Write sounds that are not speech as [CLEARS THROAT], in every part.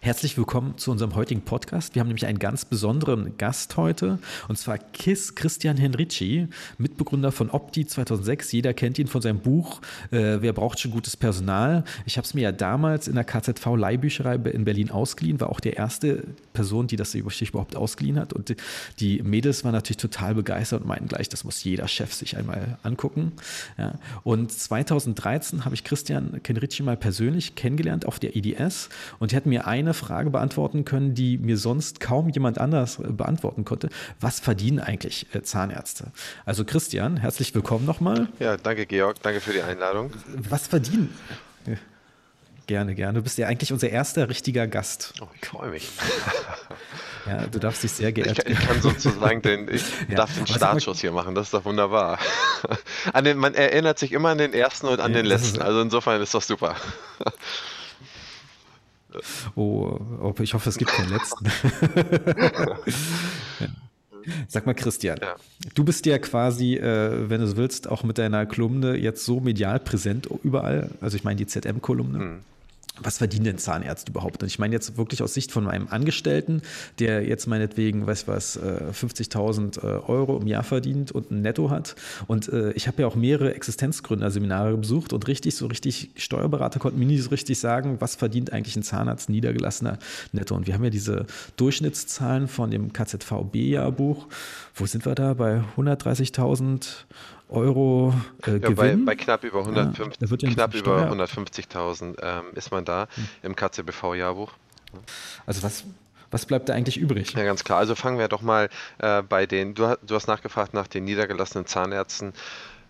Herzlich willkommen zu unserem heutigen Podcast. Wir haben nämlich einen ganz besonderen Gast heute und zwar Kiss Christian Henrici, Mitbegründer von Opti 2006. Jeder kennt ihn von seinem Buch äh, Wer braucht schon gutes Personal? Ich habe es mir ja damals in der KZV Leihbücherei in Berlin ausgeliehen, war auch der erste Person, die das überhaupt ausgeliehen hat und die Mädels waren natürlich total begeistert und meinten gleich, das muss jeder Chef sich einmal angucken. Ja. Und 2013 habe ich Christian Henrici mal persönlich kennengelernt auf der IDS und er hat mir eine eine Frage beantworten können, die mir sonst kaum jemand anders äh, beantworten konnte. Was verdienen eigentlich äh, Zahnärzte? Also Christian, herzlich willkommen nochmal. Ja, danke Georg, danke für die Einladung. Was verdienen? Gerne, gerne. Du bist ja eigentlich unser erster richtiger Gast. Oh, ich freue mich. [LAUGHS] Ja, du darfst dich sehr geehrt. Ich, ich kann sozusagen den, ich [LAUGHS] ja, darf den Startschuss hier machen, das ist doch wunderbar. [LAUGHS] An den, man erinnert sich immer an den ersten und an ja, den letzten, also insofern ist das super. Oh, oh, ich hoffe, es gibt keinen letzten. [LAUGHS] Sag mal, Christian, ja. du bist ja quasi, äh, wenn du es willst, auch mit deiner Kolumne jetzt so medial präsent überall. Also ich meine die ZM-Kolumne. Mhm was verdienen denn Zahnärzte überhaupt? Und ich meine jetzt wirklich aus Sicht von einem Angestellten, der jetzt meinetwegen, weiß was, 50.000 äh, äh, Euro im Jahr verdient und ein Netto hat. Und äh, ich habe ja auch mehrere Existenzgründerseminare besucht und richtig, so richtig, Steuerberater konnten mir nie so richtig sagen, was verdient eigentlich ein Zahnarzt niedergelassener Netto. Und wir haben ja diese Durchschnittszahlen von dem KZVB-Jahrbuch. Wo sind wir da? Bei 130.000 Euro äh, ja. Bei, bei, knapp über 150, ja, knapp über 150.000 ähm, ist man da hm. im KCBV-Jahrbuch. Also was, was bleibt da eigentlich übrig? Ja, ganz klar. Also fangen wir doch mal äh, bei den, du, du, hast nachgefragt nach den niedergelassenen Zahnärzten.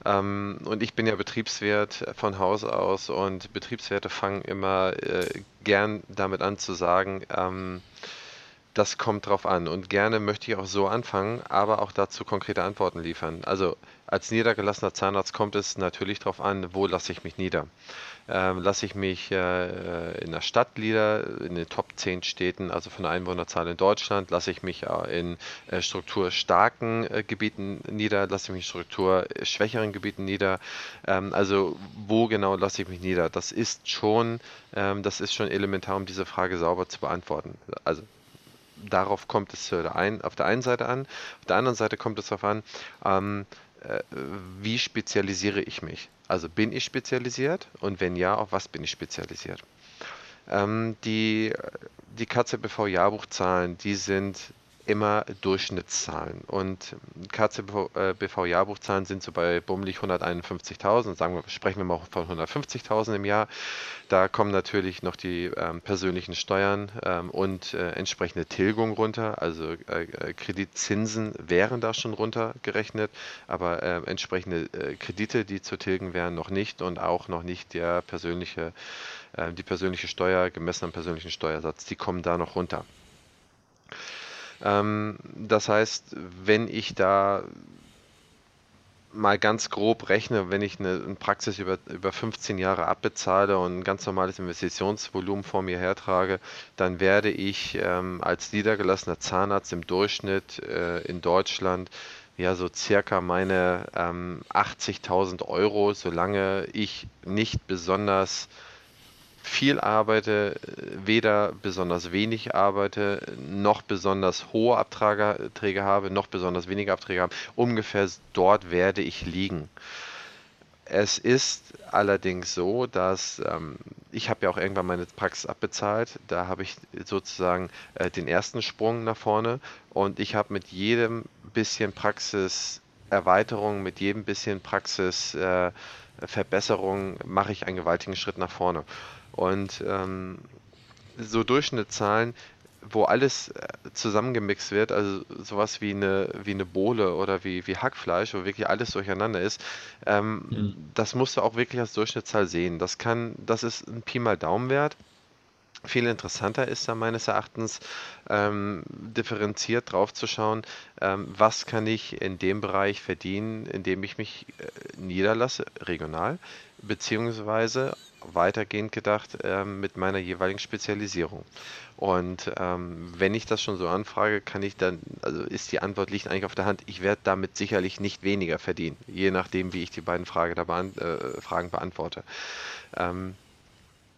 Ähm, und ich bin ja Betriebswirt von Haus aus und Betriebswerte fangen immer äh, gern damit an zu sagen, ähm, das kommt drauf an. Und gerne möchte ich auch so anfangen, aber auch dazu konkrete Antworten liefern. Also als niedergelassener Zahnarzt kommt es natürlich darauf an, wo lasse ich mich nieder. Ähm, lasse ich mich äh, in der Stadt nieder, in den Top 10 Städten, also von der Einwohnerzahl in Deutschland, lasse ich mich äh, in äh, strukturstarken äh, Gebieten nieder, lasse ich mich in strukturschwächeren Gebieten nieder. Ähm, also wo genau lasse ich mich nieder? Das ist schon, ähm, das ist schon elementar, um diese Frage sauber zu beantworten. Also darauf kommt es auf der einen Seite an, auf der anderen Seite kommt es darauf an, ähm, äh, wie spezialisiere ich mich? Also bin ich spezialisiert und wenn ja, auf was bin ich spezialisiert? Ähm, die die KZBV-Jahrbuchzahlen, die sind immer Durchschnittszahlen. Und KZBV-Jahrbuchzahlen sind so bei bummelig 151.000. Sagen wir, sprechen wir mal von 150.000 im Jahr. Da kommen natürlich noch die ähm, persönlichen Steuern ähm, und äh, entsprechende Tilgung runter. Also äh, äh Kreditzinsen wären da schon runtergerechnet, aber äh, entsprechende äh, Kredite, die zu tilgen wären, noch nicht und auch noch nicht der persönliche, äh, die persönliche Steuer gemessen am persönlichen Steuersatz. Die kommen da noch runter. Ähm, das heißt, wenn ich da mal ganz grob rechne, wenn ich eine, eine, Praxis über, über 15 Jahre abbezahle und ein ganz normales Investitionsvolumen vor mir hertrage, dann werde ich ähm, als niedergelassener Zahnarzt im Durchschnitt äh, in Deutschland ja so circa meine ähm, 80.000 Euro, solange ich nicht besonders viel arbeite, weder besonders wenig arbeite, noch besonders hohe Abträge habe, noch besonders wenige Abträge habe. Ungefähr dort werde ich liegen. Es ist allerdings so, dass ähm, ich habe ja auch irgendwann meine Praxis abbezahlt. Da habe ich sozusagen äh, den ersten Sprung nach vorne und ich habe mit jedem bisschen Praxiserweiterung, mit jedem bisschen Praxisverbesserung äh, mache ich einen gewaltigen Schritt nach vorne. Und ähm, so Durchschnittszahlen, wo alles äh, zusammengemixt wird, also sowas wie eine, wie eine Bohle oder wie, wie Hackfleisch, wo wirklich alles durcheinander ist, ähm, mhm. das musst du auch wirklich als Durchschnittszahl sehen. Das kann, das ist ein Pi mal Daumenwert. Viel interessanter ist da meines Erachtens, ähm, differenziert drauf zu schauen, ähm, was kann ich in dem Bereich verdienen, in dem ich mich äh, niederlasse, regional, beziehungsweise weitergehend gedacht ähm, mit meiner jeweiligen Spezialisierung. Und ähm, wenn ich das schon so anfrage, kann ich dann, also ist die Antwort liegt eigentlich auf der Hand, ich werde damit sicherlich nicht weniger verdienen, je nachdem, wie ich die beiden Frage beant äh, Fragen beantworte. Ähm,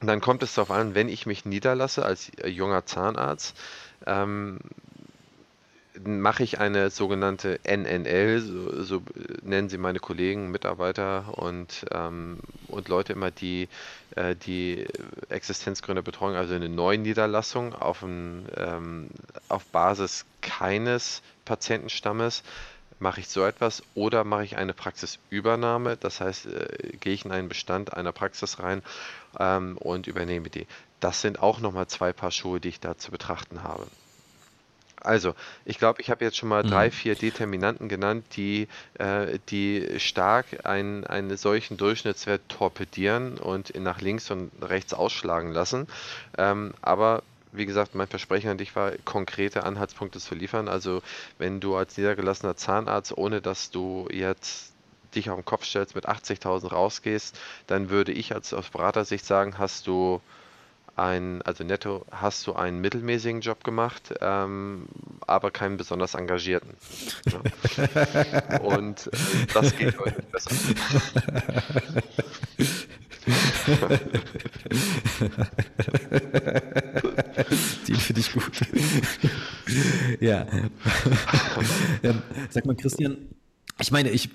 dann kommt es darauf an, wenn ich mich niederlasse als junger Zahnarzt, ähm, mache ich eine sogenannte NNL, so, so nennen sie meine Kollegen, Mitarbeiter und, ähm, und Leute immer, die äh, die Existenzgründer betreuen, also eine Neuniederlassung auf, ein, ähm, auf Basis keines Patientenstammes mache ich so etwas oder mache ich eine Praxisübernahme, das heißt, äh, gehe ich in einen Bestand einer Praxis rein ähm, und übernehme die. Das sind auch nochmal zwei Paar Schuhe, die ich da zu betrachten habe. Also, ich glaube, ich habe jetzt schon mal drei, Mhm. vier Determinanten genannt, die, äh, die stark einen, einen solchen Durchschnittswert torpedieren und ihn nach links und rechts ausschlagen lassen. Ähm, aber wie gesagt, mein Versprechen an dich war, konkrete Anhaltspunkte zu liefern. Also, wenn du als niedergelassener Zahnarzt, ohne dass du jetzt dich auf den Kopf stellst, mit 80.000 rausgehst, dann würde ich als aus Beratersicht sagen, hast du ein, also netto hast du einen mittelmäßigen Job gemacht, ähm, aber keinen besonders engagierten. Ja. [LAUGHS] Und äh, das geht heute besser. [LAUGHS] Den finde ich gut. [LAUGHS] ja. ähm, sag mal, Christian, ich meine, ich,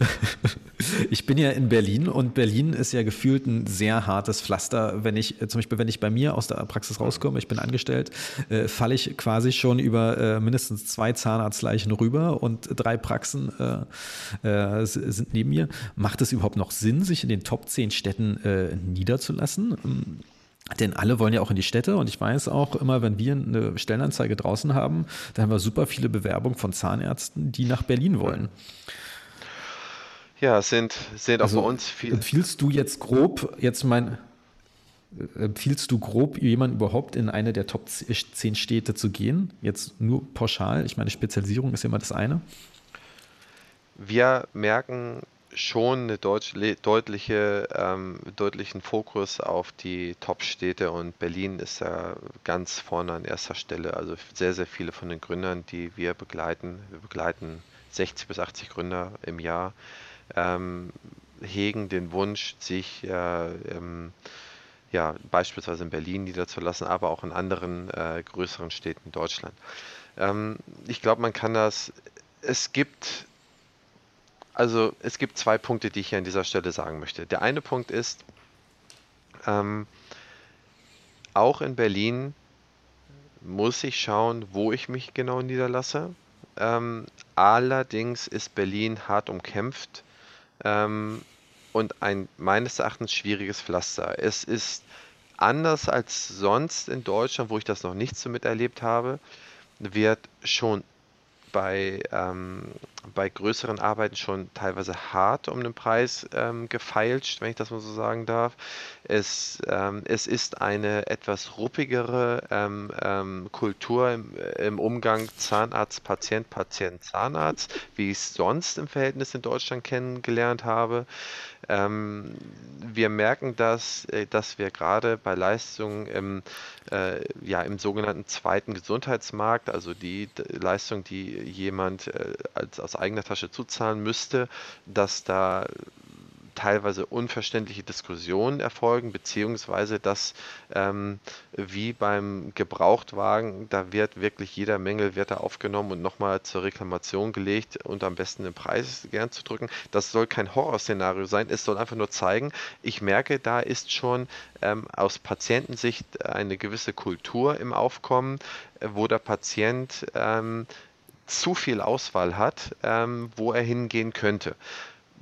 [LAUGHS] ich bin ja in Berlin und Berlin ist ja gefühlt ein sehr hartes Pflaster. Wenn ich, zum Beispiel, wenn ich bei mir aus der Praxis rauskomme, ich bin angestellt, äh, falle ich quasi schon über äh, mindestens zwei Zahnarztleichen rüber und drei Praxen äh, äh, sind neben mir. Macht es überhaupt noch Sinn, sich in den Top 10 Städten äh, niederzulassen? Denn alle wollen ja auch in die Städte und ich weiß auch immer, wenn wir eine Stellenanzeige draußen haben, da haben wir super viele Bewerbungen von Zahnärzten, die nach Berlin wollen. Ja, es sind, sind auch bei Also uns viel. empfiehlst du jetzt grob, jetzt mein, empfiehlst du grob, jemanden überhaupt in eine der Top 10 Städte zu gehen? Jetzt nur pauschal, ich meine, Spezialisierung ist ja immer das eine. Wir merken schon eine deutsch, le- deutliche, ähm, deutlichen Fokus auf die Top-Städte und Berlin ist da ganz vorne an erster Stelle. Also sehr, sehr viele von den Gründern, die wir begleiten, wir begleiten 60 bis 80 Gründer im Jahr, ähm, hegen den Wunsch, sich äh, ähm, ja, beispielsweise in Berlin niederzulassen, aber auch in anderen äh, größeren Städten in Deutschland. Ähm, ich glaube, man kann das, es gibt, also es gibt zwei Punkte, die ich hier an dieser Stelle sagen möchte. Der eine Punkt ist, ähm, auch in Berlin muss ich schauen, wo ich mich genau niederlasse. Ähm, allerdings ist Berlin hart umkämpft ähm, und ein meines Erachtens schwieriges Pflaster. Es ist anders als sonst in Deutschland, wo ich das noch nicht so miterlebt habe, wird schon bei, ähm, bei größeren Arbeiten schon teilweise hart um den Preis ähm, gefeilscht, wenn ich das mal so sagen darf. Es, ähm, es ist eine etwas ruppigere ähm, ähm, Kultur im, im Umgang Zahnarzt, Patient, Patient, Zahnarzt, wie ich es sonst im Verhältnis in Deutschland kennengelernt habe. Ähm, wir merken, dass, äh, dass wir gerade bei Leistungen im, äh, ja, im sogenannten zweiten Gesundheitsmarkt, also die Leistung, die jemand äh, als, aus eigener Tasche zuzahlen müsste, dass da teilweise unverständliche Diskussionen erfolgen, beziehungsweise dass ähm, wie beim Gebrauchtwagen, da wird wirklich jeder Mängel aufgenommen und nochmal zur Reklamation gelegt und am besten den Preis gern zu drücken. Das soll kein Horrorszenario sein, es soll einfach nur zeigen, ich merke, da ist schon ähm, aus Patientensicht eine gewisse Kultur im Aufkommen, wo der Patient ähm, zu viel Auswahl hat, ähm, wo er hingehen könnte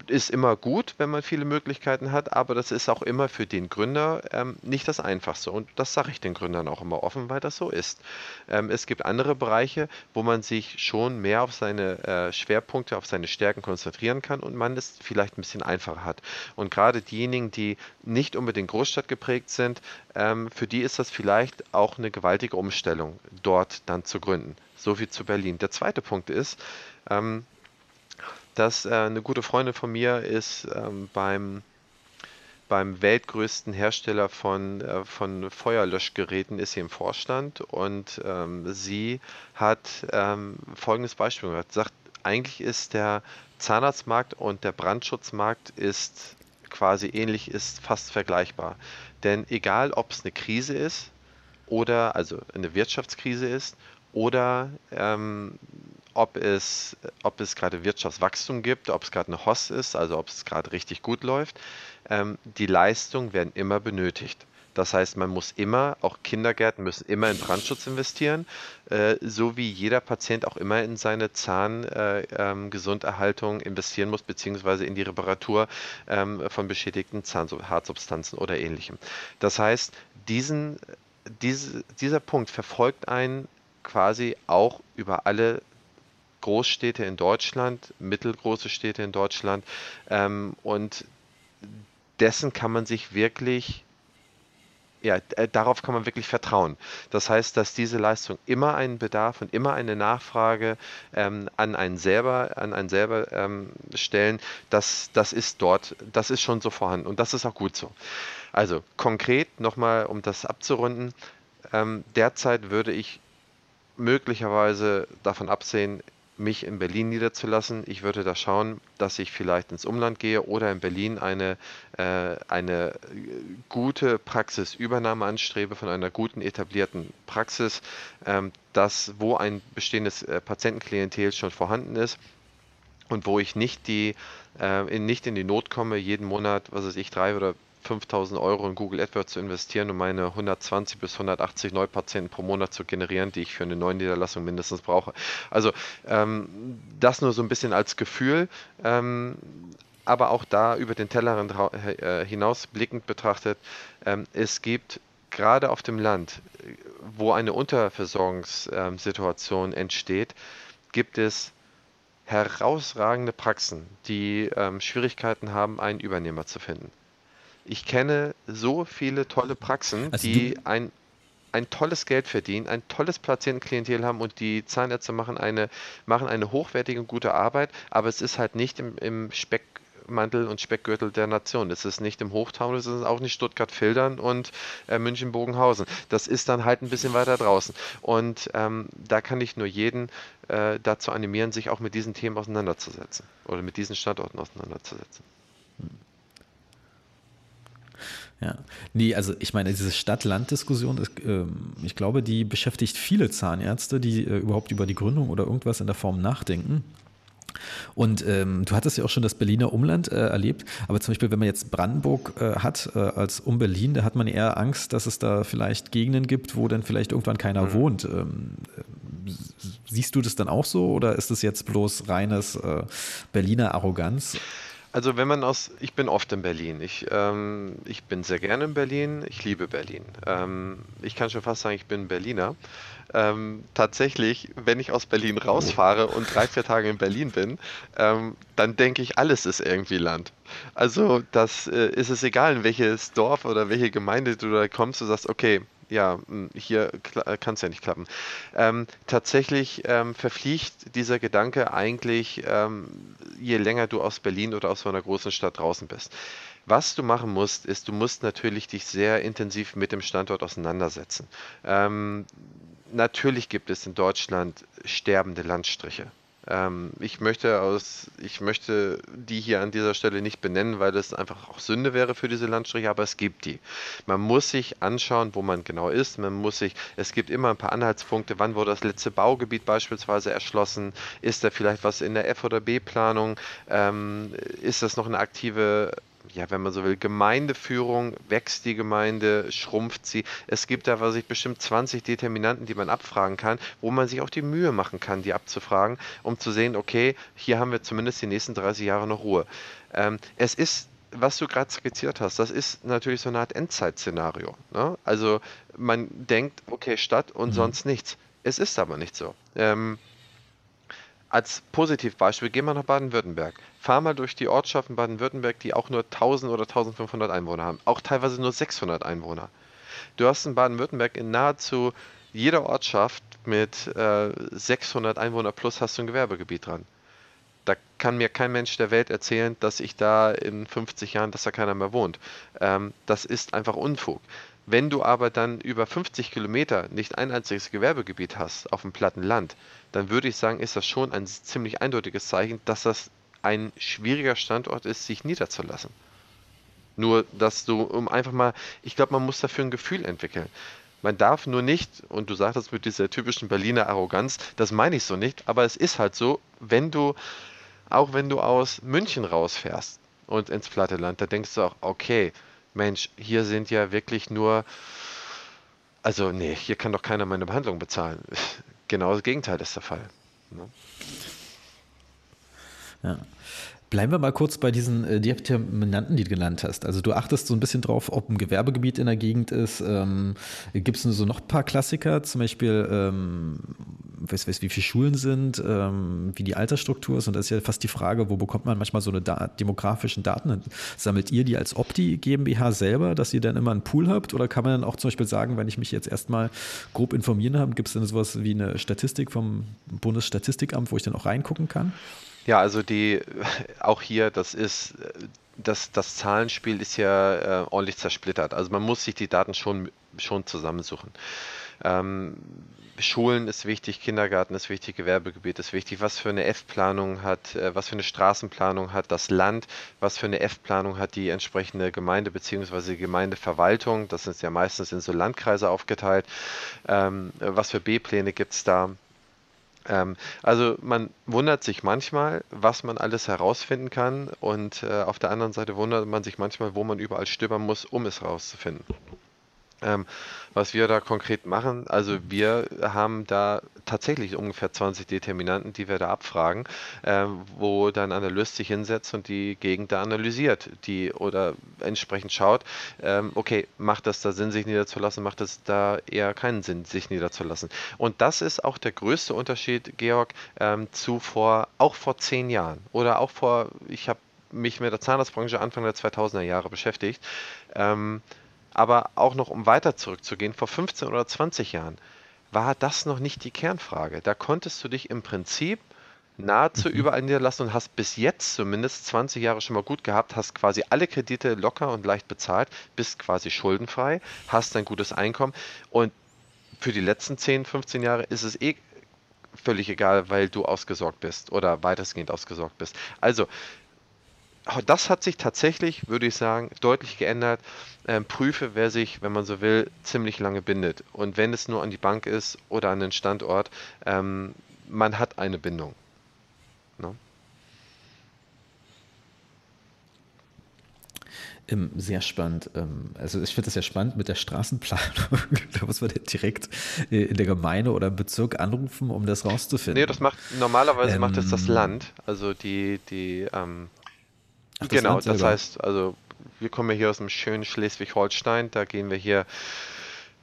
ist immer gut, wenn man viele Möglichkeiten hat, aber das ist auch immer für den Gründer ähm, nicht das Einfachste. Und das sage ich den Gründern auch immer offen, weil das so ist. Ähm, es gibt andere Bereiche, wo man sich schon mehr auf seine äh, Schwerpunkte, auf seine Stärken konzentrieren kann und man es vielleicht ein bisschen einfacher hat. Und gerade diejenigen, die nicht unbedingt Großstadt geprägt sind, ähm, für die ist das vielleicht auch eine gewaltige Umstellung, dort dann zu gründen. So viel zu Berlin. Der zweite Punkt ist, ähm, dass äh, eine gute Freundin von mir ist ähm, beim, beim weltgrößten Hersteller von, äh, von Feuerlöschgeräten, ist sie im Vorstand und ähm, sie hat ähm, folgendes Beispiel gemacht. Sagt, eigentlich ist der Zahnarztmarkt und der Brandschutzmarkt ist quasi ähnlich, ist fast vergleichbar. Denn egal, ob es eine Krise ist oder also eine Wirtschaftskrise ist oder ähm, ob es, ob es gerade Wirtschaftswachstum gibt, ob es gerade eine Hoss ist, also ob es gerade richtig gut läuft, ähm, die Leistungen werden immer benötigt. Das heißt, man muss immer, auch Kindergärten müssen immer in Brandschutz investieren, äh, so wie jeder Patient auch immer in seine Zahngesunderhaltung äh, ähm, investieren muss, beziehungsweise in die Reparatur ähm, von beschädigten Zahnhartsubstanzen oder ähnlichem. Das heißt, diesen, diese, dieser Punkt verfolgt einen quasi auch über alle Großstädte in Deutschland, mittelgroße Städte in Deutschland ähm, und dessen kann man sich wirklich ja, äh, darauf kann man wirklich vertrauen. Das heißt, dass diese Leistung immer einen Bedarf und immer eine Nachfrage ähm, an einen selber, an einen selber ähm, stellen, das, das ist dort, das ist schon so vorhanden und das ist auch gut so. Also konkret nochmal, um das abzurunden, ähm, derzeit würde ich möglicherweise davon absehen, mich in Berlin niederzulassen. Ich würde da schauen, dass ich vielleicht ins Umland gehe oder in Berlin eine, äh, eine gute Praxisübernahme anstrebe von einer guten etablierten Praxis, ähm, das, wo ein bestehendes äh, Patientenklientel schon vorhanden ist und wo ich nicht die äh, in, nicht in die Not komme, jeden Monat, was weiß ich, drei oder 5000 Euro in Google AdWords zu investieren, um meine 120 bis 180 Neupatienten pro Monat zu generieren, die ich für eine neue Niederlassung mindestens brauche. Also ähm, das nur so ein bisschen als Gefühl. Ähm, aber auch da über den Tellerrand äh, hinaus blickend betrachtet, ähm, es gibt gerade auf dem Land, wo eine Unterversorgungssituation entsteht, gibt es herausragende Praxen, die ähm, Schwierigkeiten haben, einen Übernehmer zu finden. Ich kenne so viele tolle Praxen, also die ein, ein tolles Geld verdienen, ein tolles Patientenklientel haben und die Zahnärzte machen eine, machen eine hochwertige und gute Arbeit, aber es ist halt nicht im, im Speckmantel und Speckgürtel der Nation. Es ist nicht im Hochtaunus, es ist auch nicht Stuttgart-Fildern und äh, München-Bogenhausen. Das ist dann halt ein bisschen weiter draußen. Und ähm, da kann ich nur jeden äh, dazu animieren, sich auch mit diesen Themen auseinanderzusetzen oder mit diesen Standorten auseinanderzusetzen. Ja, nee, also ich meine, diese Stadt-Land-Diskussion, äh, ich glaube, die beschäftigt viele Zahnärzte, die äh, überhaupt über die Gründung oder irgendwas in der Form nachdenken. Und ähm, du hattest ja auch schon das Berliner Umland äh, erlebt, aber zum Beispiel, wenn man jetzt Brandenburg äh, hat äh, als um Berlin, da hat man eher Angst, dass es da vielleicht Gegenden gibt, wo dann vielleicht irgendwann keiner mhm. wohnt. Ähm, äh, siehst du das dann auch so oder ist das jetzt bloß reines äh, Berliner Arroganz? Also wenn man aus, ich bin oft in Berlin. Ich, ähm, ich bin sehr gerne in Berlin. Ich liebe Berlin. Ähm, ich kann schon fast sagen, ich bin Berliner. Ähm, tatsächlich, wenn ich aus Berlin rausfahre und drei, vier Tage in Berlin bin, ähm, dann denke ich, alles ist irgendwie Land. Also das äh, ist es egal, in welches Dorf oder welche Gemeinde du da kommst, du sagst, okay, ja, hm, hier kann es ja nicht klappen. Ähm, tatsächlich ähm, verfliegt dieser Gedanke eigentlich, ähm, je länger du aus Berlin oder aus so einer großen Stadt draußen bist. Was du machen musst, ist, du musst natürlich dich sehr intensiv mit dem Standort auseinandersetzen. Ähm, natürlich gibt es in Deutschland sterbende Landstriche. Ähm, ich möchte aus, ich möchte die hier an dieser Stelle nicht benennen, weil das einfach auch Sünde wäre für diese Landstriche, aber es gibt die. Man muss sich anschauen, wo man genau ist. Man muss sich, es gibt immer ein paar Anhaltspunkte, wann wurde das letzte Baugebiet beispielsweise erschlossen? Ist da vielleicht was in der F- oder B-Planung? Ähm, ist das noch eine aktive ja, wenn man so will, Gemeindeführung, wächst die Gemeinde, schrumpft sie. Es gibt da, was ich bestimmt 20 Determinanten, die man abfragen kann, wo man sich auch die Mühe machen kann, die abzufragen, um zu sehen, okay, hier haben wir zumindest die nächsten 30 Jahre noch Ruhe. Ähm, es ist was du gerade skizziert hast, das ist natürlich so eine Art Endzeit-Szenario. Ne? Also man denkt, okay, Stadt und mhm. sonst nichts. Es ist aber nicht so. Ähm, als Positivbeispiel gehen wir nach Baden-Württemberg. Fahr mal durch die Ortschaften Baden-Württemberg, die auch nur 1000 oder 1500 Einwohner haben. Auch teilweise nur 600 Einwohner. Du hast in Baden-Württemberg in nahezu jeder Ortschaft mit äh, 600 Einwohner plus hast du ein Gewerbegebiet dran. Da kann mir kein Mensch der Welt erzählen, dass ich da in 50 Jahren, dass da keiner mehr wohnt. Ähm, das ist einfach Unfug. Wenn du aber dann über 50 Kilometer nicht ein einziges Gewerbegebiet hast auf dem platten Land, dann würde ich sagen, ist das schon ein ziemlich eindeutiges Zeichen, dass das ein schwieriger Standort ist, sich niederzulassen. Nur, dass du, um einfach mal, ich glaube, man muss dafür ein Gefühl entwickeln. Man darf nur nicht, und du sagtest mit dieser typischen Berliner Arroganz, das meine ich so nicht, aber es ist halt so, wenn du, auch wenn du aus München rausfährst und ins platte Land, da denkst du auch, okay, Mensch, hier sind ja wirklich nur, also nee, hier kann doch keiner meine Behandlung bezahlen. [LAUGHS] Genau das Gegenteil ist der Fall. Ne? Ja. Bleiben wir mal kurz bei diesen äh, Determinanten, die du genannt hast. Also du achtest so ein bisschen drauf, ob ein Gewerbegebiet in der Gegend ist. Ähm, Gibt es so noch ein paar Klassiker, zum Beispiel, ähm, weiß, weiß, wie viele Schulen sind, ähm, wie die Altersstruktur ist. Und das ist ja fast die Frage, wo bekommt man manchmal so eine da demografischen Daten? Sammelt ihr die als Opti GmbH selber, dass ihr dann immer einen Pool habt? Oder kann man dann auch zum Beispiel sagen, wenn ich mich jetzt erstmal grob informieren habe, gibt es dann sowas wie eine Statistik vom Bundesstatistikamt, wo ich dann auch reingucken kann? Ja, also die, [LAUGHS] auch hier, das ist, das, das Zahlenspiel ist ja äh, ordentlich zersplittert. Also man muss sich die Daten schon, schon zusammensuchen. Ähm, Schulen ist wichtig, Kindergarten ist wichtig, Gewerbegebiet ist wichtig, was für eine F-Planung hat, äh, was für eine Straßenplanung hat das Land, was für eine F-Planung hat die entsprechende Gemeinde bzw. Gemeindeverwaltung, das ist ja meistens in so Landkreise aufgeteilt, ähm, was für B-Pläne gibt es da, ähm, also man wundert sich manchmal, was man alles herausfinden kann und äh, auf der anderen Seite wundert man sich manchmal, wo man überall stöbern muss, um es herauszufinden. Ähm, was wir da konkret machen, also wir haben da tatsächlich ungefähr 20 Determinanten, die wir da abfragen, ähm, wo dann Analyst sich hinsetzt und die Gegend da analysiert, die oder entsprechend schaut, ähm, okay, macht das da Sinn, sich niederzulassen, macht es da eher keinen Sinn, sich niederzulassen. Und das ist auch der größte Unterschied, Georg, ähm, zu vor, auch vor zehn Jahren oder auch vor, ich habe mich mit der Zahnarztbranche Anfang der 2000er Jahre beschäftigt. Ähm, aber auch noch um weiter zurückzugehen, vor 15 oder 20 Jahren war das noch nicht die Kernfrage. Da konntest du dich im Prinzip nahezu mhm. überall niederlassen und hast bis jetzt zumindest 20 Jahre schon mal gut gehabt, hast quasi alle Kredite locker und leicht bezahlt, bist quasi schuldenfrei, hast ein gutes Einkommen und für die letzten 10, 15 Jahre ist es eh völlig egal, weil du ausgesorgt bist oder weitestgehend ausgesorgt bist. Also das hat sich tatsächlich, würde ich sagen, deutlich geändert. Ähm, prüfe, wer sich, wenn man so will, ziemlich lange bindet. Und wenn es nur an die Bank ist oder an den Standort, ähm, man hat eine Bindung. Ne? Ähm, sehr spannend. Ähm, also ich finde das sehr spannend mit der Straßenplanung. [LAUGHS] da muss man direkt äh, in der Gemeinde oder im Bezirk anrufen, um das rauszufinden. Nee, das macht normalerweise ähm, macht es das Land. Also die, die ähm, Ach, das genau, das heißt, also wir kommen ja hier aus dem schönen Schleswig-Holstein, da gehen wir hier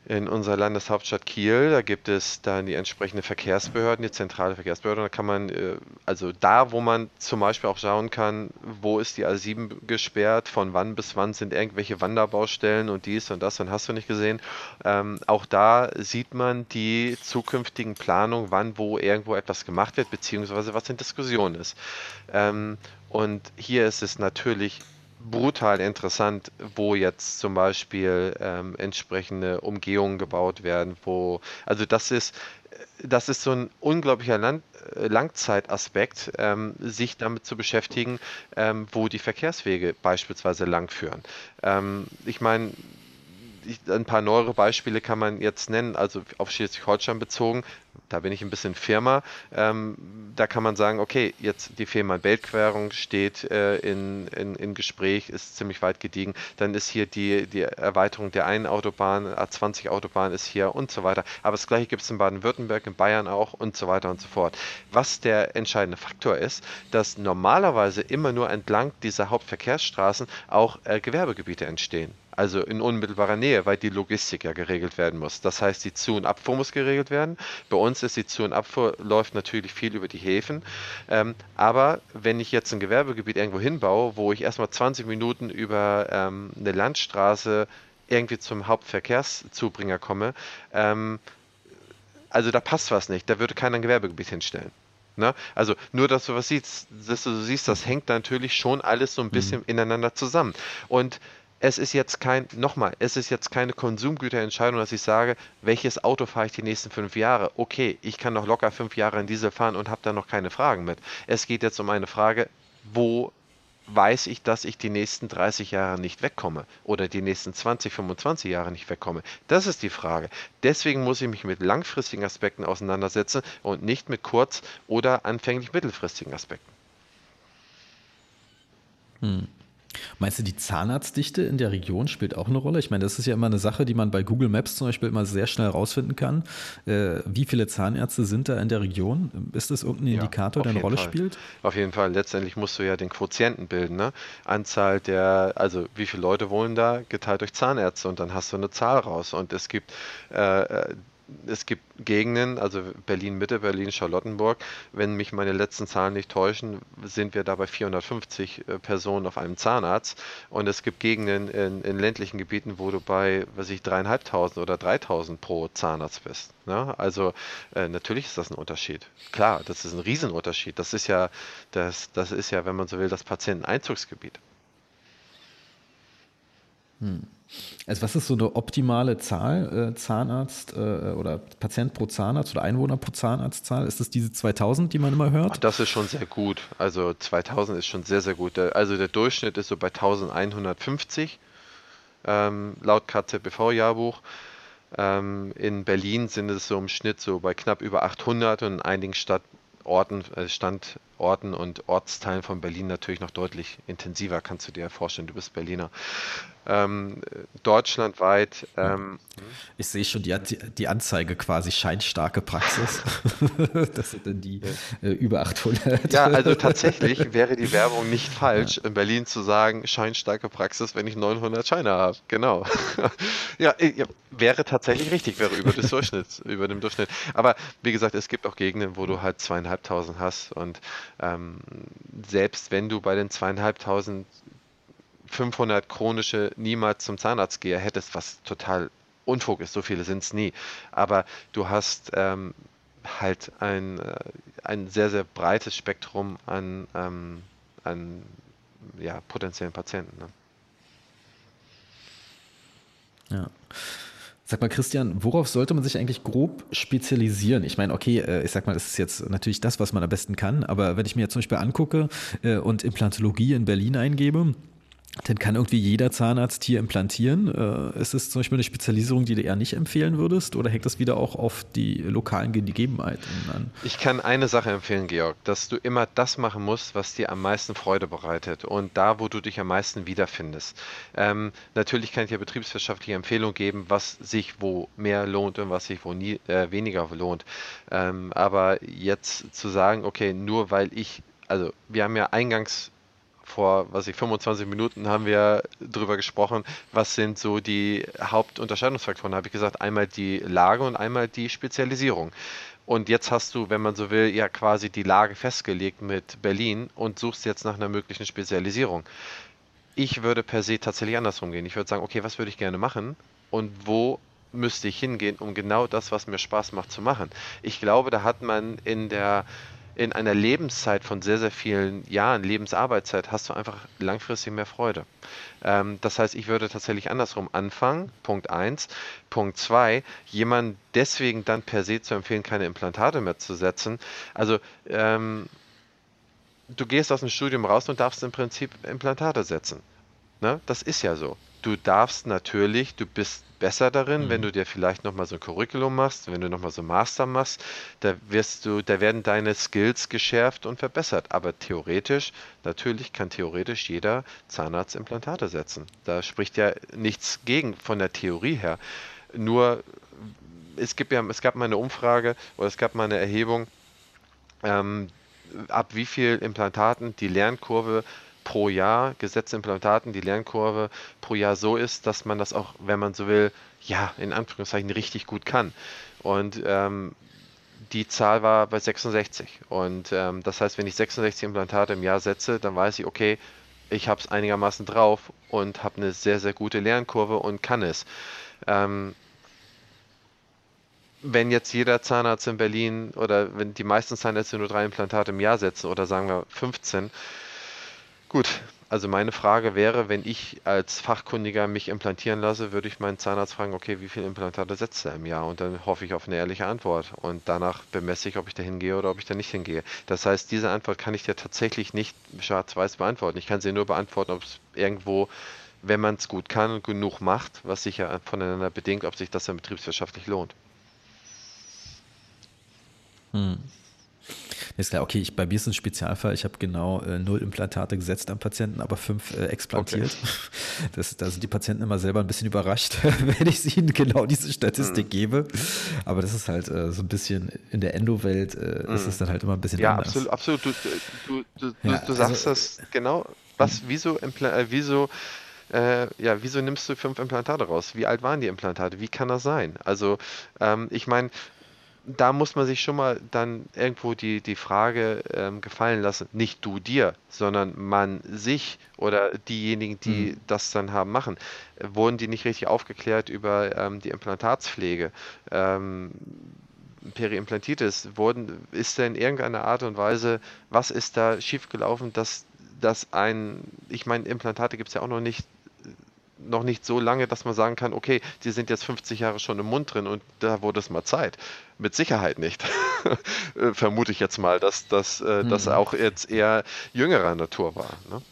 in unserer Landeshauptstadt Kiel. Da gibt es dann die entsprechenden Verkehrsbehörden, die zentrale Verkehrsbehörde. Da kann man, äh, also da, wo man zum Beispiel auch schauen kann, wo ist die A7 gesperrt, von wann bis wann sind irgendwelche Wanderbaustellen und dies und das und hast du nicht gesehen. Ähm, auch da sieht man die zukünftigen Planungen, wann wo irgendwo etwas gemacht wird, beziehungsweise was in Diskussion ist. Ähm, und hier ist es natürlich brutal interessant, wo jetzt zum Beispiel ähm, entsprechende Umgehungen gebaut werden, wo, also das ist, das ist so ein unglaublicher Land, äh, Langzeitaspekt, ähm, sich damit zu beschäftigen, ähm, wo die Verkehrswege beispielsweise langführen. Ähm, ich meine, ein paar neuere Beispiele kann man jetzt nennen, also auf Schleswig-Holstein bezogen da bin ich ein bisschen Firma. Ähm, da kann man sagen, okay, jetzt die Firma Beltquerung steht äh, in, in, in Gespräch, ist ziemlich weit gediegen. Dann ist hier die, die Erweiterung der einen Autobahn, A20 Autobahn ist hier und so weiter. Aber das gleiche gibt es in Baden-Württemberg, in Bayern auch und so weiter und so fort. Was der entscheidende Faktor ist, dass normalerweise immer nur entlang dieser Hauptverkehrsstraßen auch äh, Gewerbegebiete entstehen also in unmittelbarer Nähe, weil die Logistik ja geregelt werden muss. Das heißt, die Zu- und Abfuhr muss geregelt werden. Bei uns ist die Zu- und Abfuhr läuft natürlich viel über die Häfen. Ähm, aber wenn ich jetzt ein Gewerbegebiet irgendwo hinbaue, wo ich erstmal 20 Minuten über ähm, eine Landstraße irgendwie zum Hauptverkehrszubringer komme, ähm, also da passt was nicht. Da würde keiner ein Gewerbegebiet hinstellen. Ne? Also nur, dass du was siehst, dass du siehst, das hängt natürlich schon alles so ein bisschen mhm. ineinander zusammen. Und es ist jetzt kein, nochmal, es ist jetzt keine Konsumgüterentscheidung, dass ich sage, welches Auto fahre ich die nächsten fünf Jahre. Okay, ich kann noch locker fünf Jahre in Diesel fahren und habe da noch keine Fragen mit. Es geht jetzt um eine Frage, wo weiß ich, dass ich die nächsten 30 Jahre nicht wegkomme oder die nächsten 20, 25 Jahre nicht wegkomme? Das ist die Frage. Deswegen muss ich mich mit langfristigen Aspekten auseinandersetzen und nicht mit kurz- oder anfänglich mittelfristigen Aspekten. Hm. Meinst du, die Zahnarztdichte in der Region spielt auch eine Rolle? Ich meine, das ist ja immer eine Sache, die man bei Google Maps zum Beispiel immer sehr schnell herausfinden kann. Äh, wie viele Zahnärzte sind da in der Region? Ist das irgendein ja, Indikator, der eine Rolle Fall. spielt? Auf jeden Fall. Letztendlich musst du ja den Quotienten bilden. Ne? Anzahl der, also wie viele Leute wohnen da, geteilt durch Zahnärzte und dann hast du eine Zahl raus. Und es gibt äh, äh es gibt Gegenden, also Berlin-Mitte, Berlin-Charlottenburg. Wenn mich meine letzten Zahlen nicht täuschen, sind wir da bei 450 äh, Personen auf einem Zahnarzt. Und es gibt Gegenden in, in ländlichen Gebieten, wo du bei, was ich, dreieinhalbtausend oder 3000 pro Zahnarzt bist. Ne? Also äh, natürlich ist das ein Unterschied. Klar, das ist ein Riesenunterschied. Das ist ja, das, das ist ja, wenn man so will, das Patienteneinzugsgebiet. Hm. Also was ist so eine optimale Zahl, äh, Zahnarzt äh, oder Patient pro Zahnarzt oder Einwohner pro Zahnarztzahl? Ist das diese 2000, die man immer hört? Ach, das ist schon sehr gut. Also 2000 ist schon sehr, sehr gut. Also der Durchschnitt ist so bei 1150 ähm, laut KZBV-Jahrbuch. Ähm, in Berlin sind es so im Schnitt so bei knapp über 800 und in einigen Stadtorten, äh, Standorten und Ortsteilen von Berlin natürlich noch deutlich intensiver, kannst du dir vorstellen. Du bist Berliner ähm, deutschlandweit. Ähm, ich sehe schon die, die Anzeige quasi scheinstarke Praxis. [LAUGHS] das sind dann die äh, über 800. Ja, also tatsächlich [LAUGHS] wäre die Werbung nicht falsch, ja. in Berlin zu sagen, scheinstarke Praxis, wenn ich 900 Scheine habe. Genau. [LAUGHS] ja, ja, wäre tatsächlich richtig, wäre über, des Durchschnitts, über dem Durchschnitt. Aber wie gesagt, es gibt auch Gegenden, wo du halt zweieinhalbtausend hast und ähm, selbst wenn du bei den zweieinhalbtausend 500 chronische niemals zum Zahnarzt gehe, hättest, was total Unfug ist, so viele sind es nie. Aber du hast ähm, halt ein, äh, ein sehr, sehr breites Spektrum an, ähm, an ja, potenziellen Patienten. Ne? Ja. Sag mal, Christian, worauf sollte man sich eigentlich grob spezialisieren? Ich meine, okay, äh, ich sag mal, das ist jetzt natürlich das, was man am besten kann, aber wenn ich mir jetzt zum Beispiel angucke äh, und Implantologie in Berlin eingebe, dann kann irgendwie jeder Zahnarzt hier implantieren. Äh, ist es zum Beispiel eine Spezialisierung, die du eher nicht empfehlen würdest oder hängt das wieder auch auf die lokalen Gegebenheiten an? Ich kann eine Sache empfehlen, Georg, dass du immer das machen musst, was dir am meisten Freude bereitet und da, wo du dich am meisten wiederfindest. Ähm, natürlich kann ich dir betriebswirtschaftliche Empfehlungen geben, was sich wo mehr lohnt und was sich wo nie, äh, weniger lohnt. Ähm, aber jetzt zu sagen, okay, nur weil ich, also wir haben ja eingangs vor, was ich, 25 Minuten haben wir darüber gesprochen, was sind so die Hauptunterscheidungsfaktoren. Da habe ich gesagt, einmal die Lage und einmal die Spezialisierung. Und jetzt hast du, wenn man so will, ja quasi die Lage festgelegt mit Berlin und suchst jetzt nach einer möglichen Spezialisierung. Ich würde per se tatsächlich andersrum gehen. Ich würde sagen, okay, was würde ich gerne machen und wo müsste ich hingehen, um genau das, was mir Spaß macht, zu machen. Ich glaube, da hat man in der in einer Lebenszeit von sehr, sehr vielen Jahren, Lebensarbeitszeit, hast du einfach langfristig mehr Freude. Ähm, das heißt, ich würde tatsächlich andersrum anfangen. Punkt 1. Punkt 2, jemand deswegen dann per se zu empfehlen, keine Implantate mehr zu setzen. Also, ähm, du gehst aus dem Studium raus und darfst im Prinzip Implantate setzen. Ne? Das ist ja so. Du darfst natürlich, du bist besser darin, mhm. wenn du dir vielleicht nochmal so ein Curriculum machst, wenn du nochmal so ein Master machst, da wirst du, da werden deine Skills geschärft und verbessert. Aber theoretisch, natürlich kann theoretisch jeder Zahnarzt Implantate setzen. Da spricht ja nichts gegen von der Theorie her. Nur es gibt ja, es gab mal eine Umfrage oder es gab mal eine Erhebung, ähm, ab wie viel Implantaten die Lernkurve pro Jahr gesetzte Implantaten die Lernkurve pro Jahr so ist, dass man das auch, wenn man so will, ja, in Anführungszeichen richtig gut kann. Und ähm, die Zahl war bei 66. Und ähm, das heißt, wenn ich 66 Implantate im Jahr setze, dann weiß ich, okay, ich habe es einigermaßen drauf und habe eine sehr, sehr gute Lernkurve und kann es. Ähm, wenn jetzt jeder Zahnarzt in Berlin oder wenn die meisten Zahnärzte nur drei Implantate im Jahr setzen oder sagen wir 15, Gut, Also meine Frage wäre, wenn ich als Fachkundiger mich implantieren lasse, würde ich meinen Zahnarzt fragen, okay, wie viele Implantate setzt er im Jahr? Und dann hoffe ich auf eine ehrliche Antwort. Und danach bemesse ich, ob ich da hingehe oder ob ich da nicht hingehe. Das heißt, diese Antwort kann ich dir tatsächlich nicht schwarz-weiß beantworten. Ich kann sie nur beantworten, ob es irgendwo, wenn man es gut kann und genug macht, was sich ja voneinander bedingt, ob sich das dann betriebswirtschaftlich lohnt. Hm. Ist klar, okay, ich, bei mir ist es ein Spezialfall. Ich habe genau äh, null Implantate gesetzt am Patienten, aber fünf äh, explantiert. Okay. [LAUGHS] Das, da sind die Patienten immer selber ein bisschen überrascht, [LAUGHS] wenn ich ihnen genau diese Statistik mhm. gebe. Aber das ist halt äh, so ein bisschen in der Endo-Welt äh, mhm. ist es dann halt immer ein bisschen ja, anders. absolut, absolut. Du, du, du, ja, du sagst also, das genau. Was, wieso, äh, wieso äh, ja, wieso nimmst du fünf Implantate raus? Wie alt waren die Implantate? Wie kann das sein? Also, ähm, ich meine, da muss man sich schon mal dann irgendwo die, die Frage ähm, gefallen lassen, nicht du dir, sondern man sich oder diejenigen, die mhm. das dann haben, machen. Wurden die nicht richtig aufgeklärt über ähm, die Implantatspflege? Ähm, Periimplantitis, wurden, ist da in irgendeiner Art und Weise, was ist da schiefgelaufen, dass, dass ein, ich meine, Implantate gibt es ja auch noch nicht noch nicht so lange, dass man sagen kann, okay, die sind jetzt 50 Jahre schon im Mund drin und da wurde es mal Zeit. Mit Sicherheit nicht. [LAUGHS] Vermute ich jetzt mal, dass das äh, mhm. auch jetzt eher jüngerer Natur war. Ne?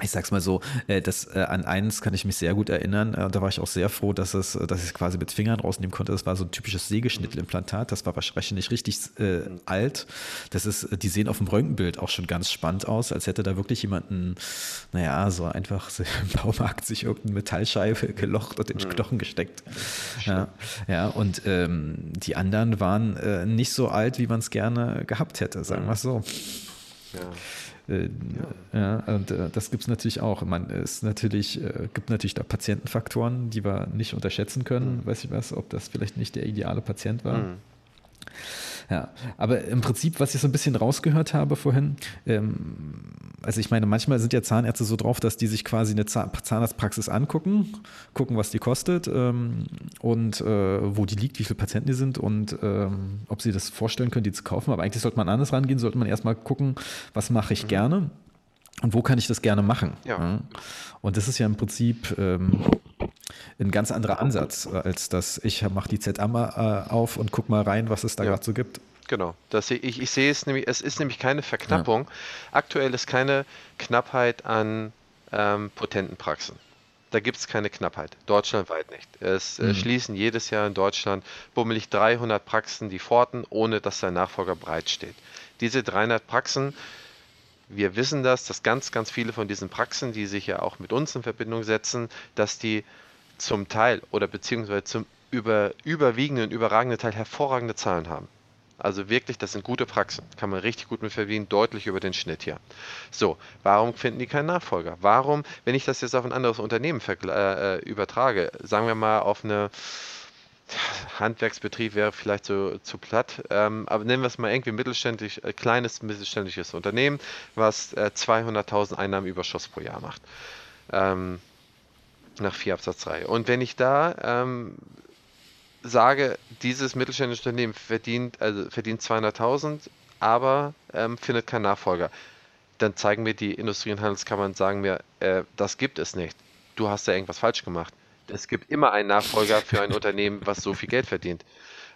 Ich sag's mal so, äh, das, äh, an eins kann ich mich sehr gut erinnern. Äh, da war ich auch sehr froh, dass, es, dass ich es quasi mit Fingern rausnehmen konnte. Das war so ein typisches Sägeschnittelimplantat. Das war wahrscheinlich richtig äh, alt. Das ist, die sehen auf dem Röntgenbild auch schon ganz spannend aus, als hätte da wirklich jemanden, naja, so einfach so [LAUGHS] im Baumarkt sich irgendeine Metallscheibe gelocht und in den Knochen gesteckt. Ja, ja und ähm, die anderen waren äh, nicht so alt, wie man es gerne gehabt hätte, sagen wir es so. Ja. Äh, ja. ja. und äh, das gibt es natürlich auch. Man ist natürlich, äh, gibt natürlich da Patientenfaktoren, die wir nicht unterschätzen können. Mhm. Weiß ich was, ob das vielleicht nicht der ideale Patient war. Mhm. Ja, aber im Prinzip, was ich so ein bisschen rausgehört habe vorhin, ähm, also ich meine, manchmal sind ja Zahnärzte so drauf, dass die sich quasi eine Zahnarztpraxis angucken, gucken, was die kostet ähm, und äh, wo die liegt, wie viele Patienten die sind und ähm, ob sie das vorstellen können, die zu kaufen. Aber eigentlich sollte man anders rangehen, sollte man erstmal gucken, was mache ich mhm. gerne und wo kann ich das gerne machen. Ja. Und das ist ja im Prinzip ähm, ein ganz anderer Ansatz, äh, als dass ich mache die ZA mal äh, auf und gucke mal rein, was es da ja. gerade so gibt. Genau, das, ich, ich sehe es nämlich, es ist nämlich keine Verknappung. Ja. Aktuell ist keine Knappheit an ähm, potenten Praxen. Da gibt es keine Knappheit, deutschlandweit nicht. Es äh, mhm. äh, schließen jedes Jahr in Deutschland bummelig 300 Praxen die Pforten, ohne dass der Nachfolger bereitsteht. Diese 300 Praxen, wir wissen das, dass ganz, ganz viele von diesen Praxen, die sich ja auch mit uns in Verbindung setzen, dass die zum Teil oder beziehungsweise zum über, überwiegenden, überragenden Teil hervorragende Zahlen haben. Also wirklich, das sind gute Praxen. Kann man richtig gut mit verdienen, deutlich über den Schnitt hier. So, warum finden die keinen Nachfolger? Warum, wenn ich das jetzt auf ein anderes Unternehmen äh, äh, übertrage, sagen wir mal auf eine Handwerksbetrieb wäre vielleicht so zu platt, ähm, aber nennen wir es mal irgendwie mittelständisch, äh, kleines mittelständisches Unternehmen, was äh, 200.000 Einnahmenüberschuss pro Jahr macht. Ähm, nach 4 Absatz 3. Und wenn ich da ähm, sage, dieses mittelständische Unternehmen verdient, also verdient 200.000, aber ähm, findet keinen Nachfolger, dann zeigen mir die Industrie- und Handelskammern, sagen mir, äh, das gibt es nicht. Du hast da irgendwas falsch gemacht. Es gibt immer einen Nachfolger für ein Unternehmen, was so viel Geld verdient.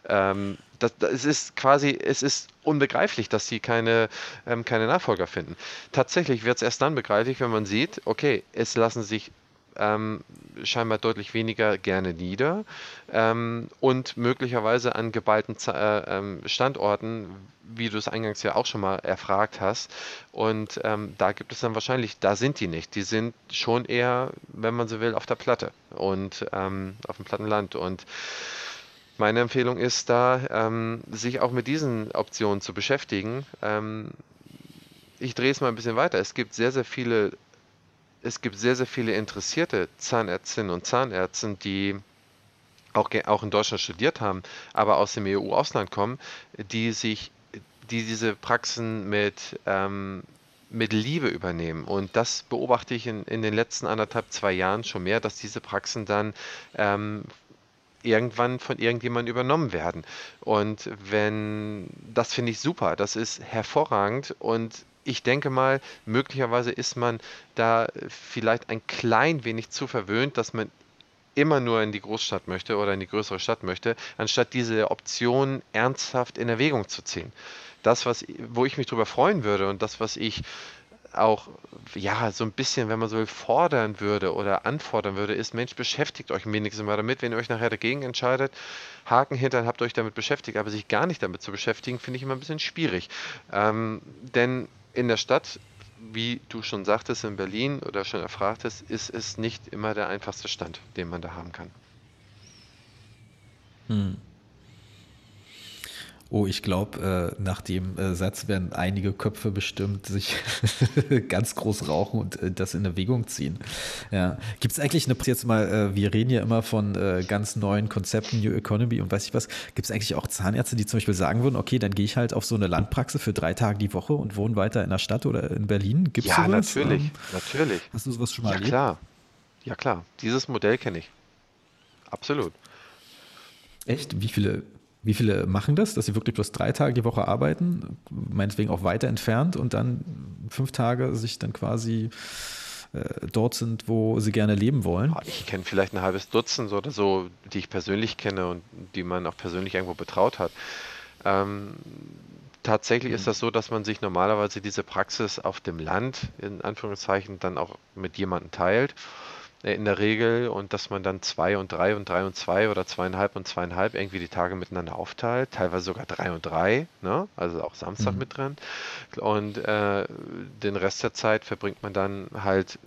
Ähm, das, das, ist quasi, es ist unbegreiflich, dass sie keine, ähm, keine Nachfolger finden. Tatsächlich wird es erst dann begreiflich, wenn man sieht, okay, es lassen sich ähm, scheinbar deutlich weniger gerne nieder ähm, und möglicherweise an geballten äh, ähm, Standorten, wie du es eingangs ja auch schon mal erfragt hast. Und ähm, da gibt es dann wahrscheinlich, da sind die nicht. Die sind schon eher, wenn man so will, auf der Platte und ähm, auf dem Plattenland. Und meine Empfehlung ist da, ähm, sich auch mit diesen Optionen zu beschäftigen. ich drehe es mal ein bisschen weiter. Es gibt sehr, sehr viele es gibt sehr, sehr viele interessierte Zahnärztinnen und Zahnärzte, die auch, auch in Deutschland studiert haben, aber aus dem EU-Ausland kommen, die sich, die diese Praxen mit, ähm, mit Liebe übernehmen. Und das beobachte ich in, in den letzten anderthalb, zwei Jahren schon mehr, dass diese Praxen dann ähm, irgendwann von irgendjemandem übernommen werden. Und wenn, das finde ich super, das ist hervorragend und ich denke mal, möglicherweise ist man da vielleicht ein klein wenig zu verwöhnt, dass man immer nur in die Großstadt möchte oder in die größere Stadt möchte, anstatt diese Option ernsthaft in Erwägung zu ziehen. Das, was, wo ich mich drüber freuen würde und das, was ich auch, ja, so ein bisschen, wenn man so will, fordern würde oder anfordern würde, ist, Mensch, beschäftigt euch wenigstens mal damit. Wenn ihr euch nachher dagegen entscheidet, Haken hinter, habt euch damit beschäftigt, aber sich gar nicht damit zu beschäftigen, finde ich immer ein bisschen schwierig. Ähm, denn in der Stadt wie du schon sagtest, in Berlin oder schon erfragtest, ist es nicht immer der einfachste Stand, den man da haben kann. Hm. Oh, ich glaube, äh, nach dem äh, Satz werden einige Köpfe bestimmt sich [LAUGHS] ganz groß rauchen und äh, das in Erwägung ziehen. Ja. Gibt es eigentlich eine, jetzt mal, äh, wir reden ja immer von äh, ganz neuen Konzepten, New Economy und weiß ich was, gibt es eigentlich auch Zahnärzte, die zum Beispiel sagen würden, okay, dann gehe ich halt auf so eine Landpraxis für drei Tage die Woche und wohne weiter in der Stadt oder in Berlin? Gibt's ja, sowas? natürlich, ähm, natürlich. Hast du sowas schon mal ja, erlebt? klar. Ja, klar. Dieses Modell kenne ich. Absolut. Echt? Wie viele wie viele machen das, dass sie wirklich bloß drei Tage die Woche arbeiten, meinetwegen auch weiter entfernt und dann fünf Tage sich dann quasi äh, dort sind, wo sie gerne leben wollen? Ich kenne vielleicht ein halbes Dutzend oder so, die ich persönlich kenne und die man auch persönlich irgendwo betraut hat. Ähm, tatsächlich ist das so, dass man sich normalerweise diese Praxis auf dem Land, in Anführungszeichen, dann auch mit jemandem teilt in der Regel und dass man dann zwei und drei und drei und zwei oder zweieinhalb und zweieinhalb irgendwie die Tage miteinander aufteilt, teilweise sogar drei und drei, ne? also auch Samstag mhm. mit drin. Und äh, den Rest der Zeit verbringt man dann halt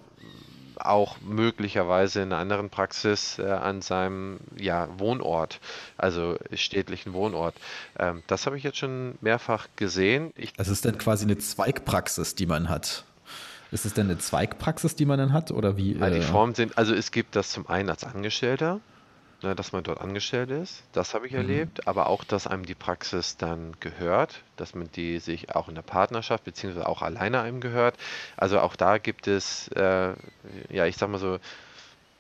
auch möglicherweise in einer anderen Praxis äh, an seinem ja, Wohnort, also städtlichen Wohnort. Ähm, das habe ich jetzt schon mehrfach gesehen. Ich, das ist dann quasi eine Zweigpraxis, die man hat. Ist es denn eine Zweigpraxis, die man dann hat? Oder wie? Die äh, Formen sind, also es gibt das zum einen als Angestellter, ne, dass man dort angestellt ist. Das habe ich mhm. erlebt. Aber auch, dass einem die Praxis dann gehört, dass man die sich auch in der Partnerschaft beziehungsweise auch alleine einem gehört. Also auch da gibt es, äh, ja, ich sag mal so,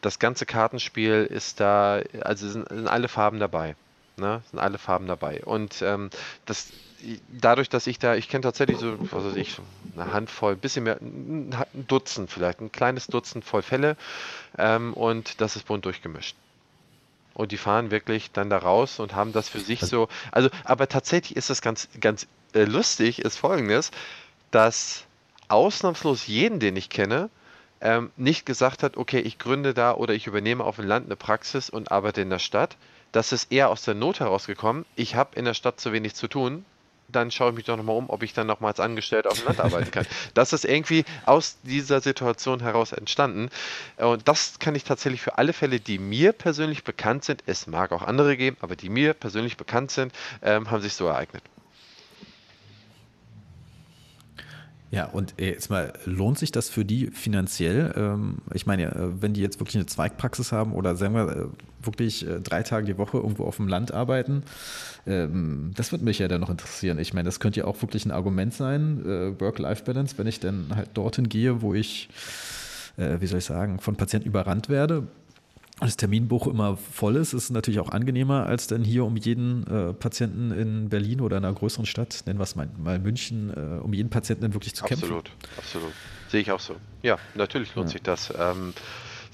das ganze Kartenspiel ist da, also sind, sind alle Farben dabei. Ne? Sind alle Farben dabei. Und ähm, das dadurch, dass ich da, ich kenne tatsächlich so, was weiß ich, eine Handvoll, ein bisschen mehr, ein Dutzend vielleicht, ein kleines Dutzend voll Fälle ähm, und das ist bunt durchgemischt. Und die fahren wirklich dann da raus und haben das für sich so. Also, aber tatsächlich ist das ganz, ganz äh, lustig, ist folgendes, dass ausnahmslos jeden, den ich kenne, ähm, nicht gesagt hat, okay, ich gründe da oder ich übernehme auf dem Land eine Praxis und arbeite in der Stadt. Das ist eher aus der Not herausgekommen. Ich habe in der Stadt zu wenig zu tun dann schaue ich mich doch nochmal um, ob ich dann nochmal als Angestellter auf dem Land arbeiten kann. Das ist irgendwie aus dieser Situation heraus entstanden. Und das kann ich tatsächlich für alle Fälle, die mir persönlich bekannt sind, es mag auch andere geben, aber die mir persönlich bekannt sind, ähm, haben sich so ereignet. Ja, und äh, jetzt mal, lohnt sich das für die finanziell? Ähm, ich meine, äh, wenn die jetzt wirklich eine Zweigpraxis haben oder sagen wir äh, wirklich drei Tage die Woche irgendwo auf dem Land arbeiten, ähm, das würde mich ja dann noch interessieren. Ich meine, das könnte ja auch wirklich ein Argument sein, Work-Life-Balance, wenn ich dann halt dorthin gehe, wo ich, wie soll ich sagen, von Patienten überrannt werde das Terminbuch immer voll ist, ist natürlich auch angenehmer, als dann hier um jeden äh, Patienten in Berlin oder in einer größeren Stadt, nennen wir es mal, mal München, äh, um jeden Patienten dann wirklich zu absolut, kämpfen. Absolut, absolut. Sehe ich auch so. Ja, natürlich lohnt ja. sich das. Ähm,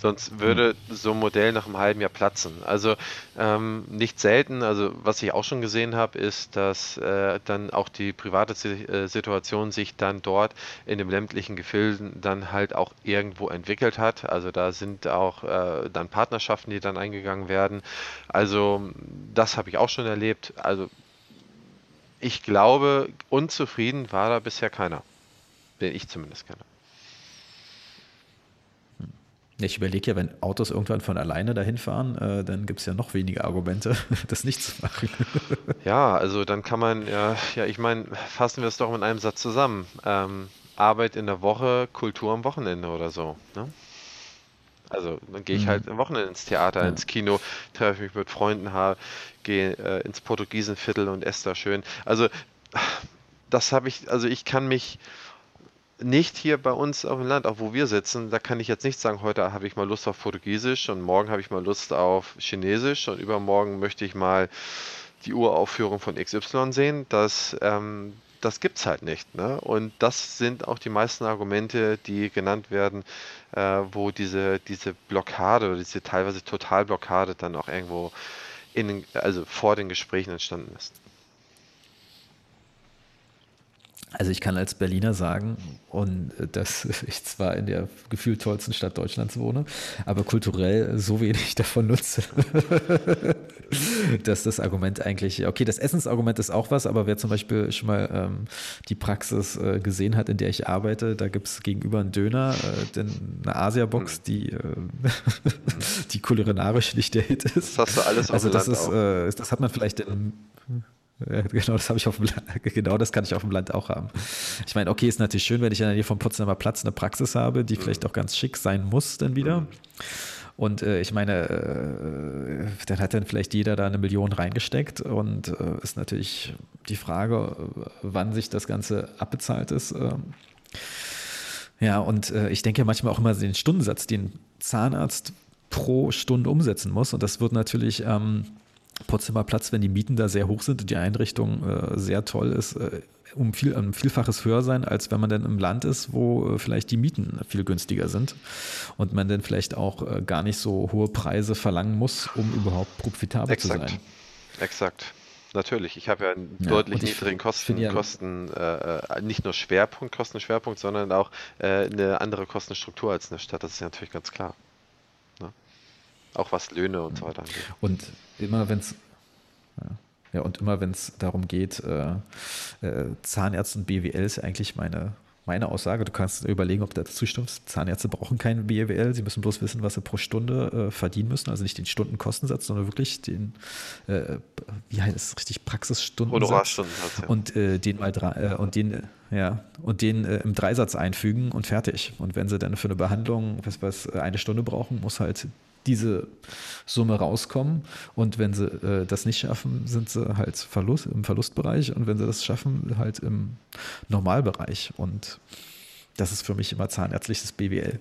Sonst würde so ein Modell nach einem halben Jahr platzen. Also ähm, nicht selten, also was ich auch schon gesehen habe, ist, dass äh, dann auch die private äh, Situation sich dann dort in dem ländlichen Gefilden dann halt auch irgendwo entwickelt hat. Also da sind auch äh, dann Partnerschaften, die dann eingegangen werden. Also das habe ich auch schon erlebt. Also ich glaube, unzufrieden war da bisher keiner. Bin ich zumindest keiner. Ich überlege ja, wenn Autos irgendwann von alleine dahin fahren, äh, dann gibt es ja noch weniger Argumente, [LAUGHS] das nicht zu machen. [LAUGHS] ja, also dann kann man, ja, ja ich meine, fassen wir es doch in einem Satz zusammen. Ähm, Arbeit in der Woche, Kultur am Wochenende oder so. Ne? Also dann gehe ich mhm. halt am Wochenende ins Theater, ja. ins Kino, treffe mich mit Freunden, gehe äh, ins Portugiesenviertel und esse da schön. Also das habe ich, also ich kann mich nicht hier bei uns auf dem Land, auch wo wir sitzen, da kann ich jetzt nicht sagen, heute habe ich mal Lust auf Portugiesisch und morgen habe ich mal Lust auf Chinesisch und übermorgen möchte ich mal die Uraufführung von XY sehen. Das, ähm, das gibt es halt nicht. Ne? Und das sind auch die meisten Argumente, die genannt werden, äh, wo diese, diese Blockade oder diese teilweise Totalblockade dann auch irgendwo in also vor den Gesprächen entstanden ist. Also ich kann als Berliner sagen, und äh, dass [LAUGHS] ich zwar in der gefühlt tollsten Stadt Deutschlands wohne, aber kulturell so wenig [LAUGHS] davon nutze, [LAUGHS] dass das Argument eigentlich, okay, das Essensargument ist auch was, aber wer zum Beispiel schon mal ähm, die Praxis äh, gesehen hat, in der ich arbeite, da gibt es gegenüber einen Döner, äh, eine Asia-Box, hm. die, äh, die kulinarisch nicht der Hit ist. Das hast du alles auf Also das ist, äh, das hat man vielleicht in [LAUGHS] genau, das habe ich auf dem Land, [LAUGHS] genau das kann ich auf dem Land auch haben. Ich meine, okay, ist natürlich schön, wenn ich in der Nähe vom Potsdamer Platz eine Praxis habe, die vielleicht auch ganz schick sein muss dann wieder. Und äh, ich meine, äh, dann hat dann vielleicht jeder da eine Million reingesteckt und äh, ist natürlich die Frage, wann sich das Ganze abbezahlt ist. Ähm. ja, und äh, ich denke manchmal auch immer den Stundensatz, den Zahnarzt pro Stunde umsetzen muss. Und das wird natürlich ähm, Potsdamer Platz, wenn die Mieten da sehr hoch sind und die Einrichtung äh, sehr toll ist, äh, um viel, um Vielfaches höher sein, als wenn man dann im Land ist, wo äh, vielleicht die Mieten viel günstiger sind und man dann vielleicht auch äh, gar nicht so hohe Preise verlangen muss, um überhaupt profitabel Exakt. zu sein. Exakt. Natürlich, ich habe ja einen ja, deutlich niedrigen Kosten, ja, Kosten äh, äh, nicht nur Schwerpunkt, Kostenschwerpunkt, sondern auch äh, eine andere Kostenstruktur als eine Stadt. Das ist ja natürlich ganz klar. Auch was Löhne und so weiter angeht. Und immer wenn es ja. und immer wenn es darum geht, äh, äh, Zahnärzte und BWL ist eigentlich meine, meine Aussage. Du kannst überlegen, ob du dazu stimmst. Zahnärzte brauchen kein BWL, sie müssen bloß wissen, was sie pro Stunde äh, verdienen müssen. Also nicht den Stundenkostensatz, sondern wirklich den, äh, wie heißt es richtig, Praxisstundensatz. Honorarstundensatz, ja. Und äh, den mal drei, äh, und den, ja, und den im Dreisatz einfügen und fertig. Und wenn sie dann für eine Behandlung, was, was eine Stunde brauchen, muss halt diese Summe rauskommen. Und wenn sie äh, das nicht schaffen, sind sie halt Verlust, im Verlustbereich. Und wenn sie das schaffen, halt im Normalbereich. Und das ist für mich immer zahnärztliches BWL.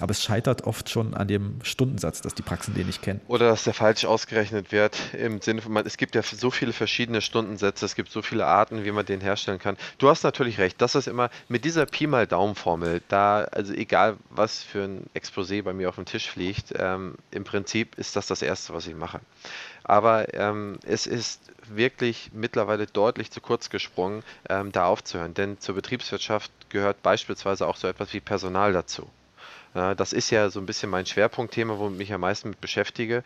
Aber es scheitert oft schon an dem Stundensatz, dass die Praxen den nicht kennen. Oder dass der falsch ausgerechnet wird, im Sinne von, es gibt ja so viele verschiedene Stundensätze, es gibt so viele Arten, wie man den herstellen kann. Du hast natürlich recht, das ist immer mit dieser Pi mal Daumen-Formel, da, also egal was für ein Exposé bei mir auf dem Tisch fliegt, ähm, im Prinzip ist das das Erste, was ich mache. Aber ähm, es ist wirklich mittlerweile deutlich zu kurz gesprungen, ähm, da aufzuhören. Denn zur Betriebswirtschaft gehört beispielsweise auch so etwas wie Personal dazu. Äh, das ist ja so ein bisschen mein Schwerpunktthema, womit ich mich am meisten mit beschäftige.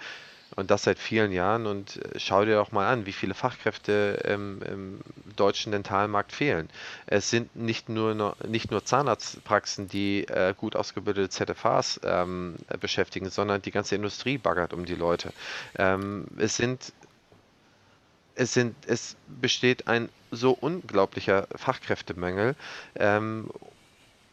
Und das seit vielen Jahren. Und äh, schau dir doch mal an, wie viele Fachkräfte im, im deutschen Dentalmarkt fehlen. Es sind nicht nur, nicht nur Zahnarztpraxen, die äh, gut ausgebildete ZFAs ähm, beschäftigen, sondern die ganze Industrie baggert um die Leute. Ähm, es sind es, sind, es besteht ein so unglaublicher Fachkräftemangel. Ähm,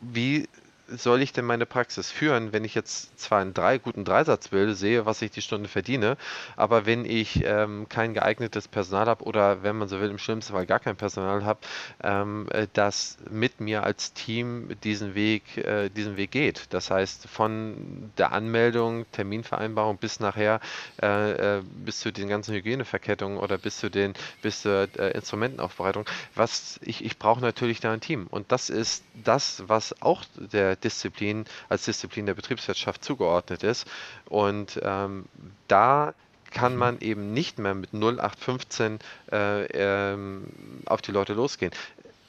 wie soll ich denn meine Praxis führen, wenn ich jetzt zwar einen drei, guten Dreisatz will, sehe, was ich die Stunde verdiene, aber wenn ich ähm, kein geeignetes Personal habe oder wenn man so will, im schlimmsten Fall gar kein Personal habe, ähm, äh, das mit mir als Team diesen Weg, äh, diesen Weg geht. Das heißt, von der Anmeldung, Terminvereinbarung bis nachher, äh, äh, bis zu den ganzen Hygieneverkettungen oder bis zu den, bis zur äh, Instrumentenaufbereitung. Was ich, ich brauche natürlich da ein Team. Und das ist das, was auch der Disziplin als Disziplin der Betriebswirtschaft zugeordnet ist. Und ähm, da kann man eben nicht mehr mit 0815 äh, ähm, auf die Leute losgehen.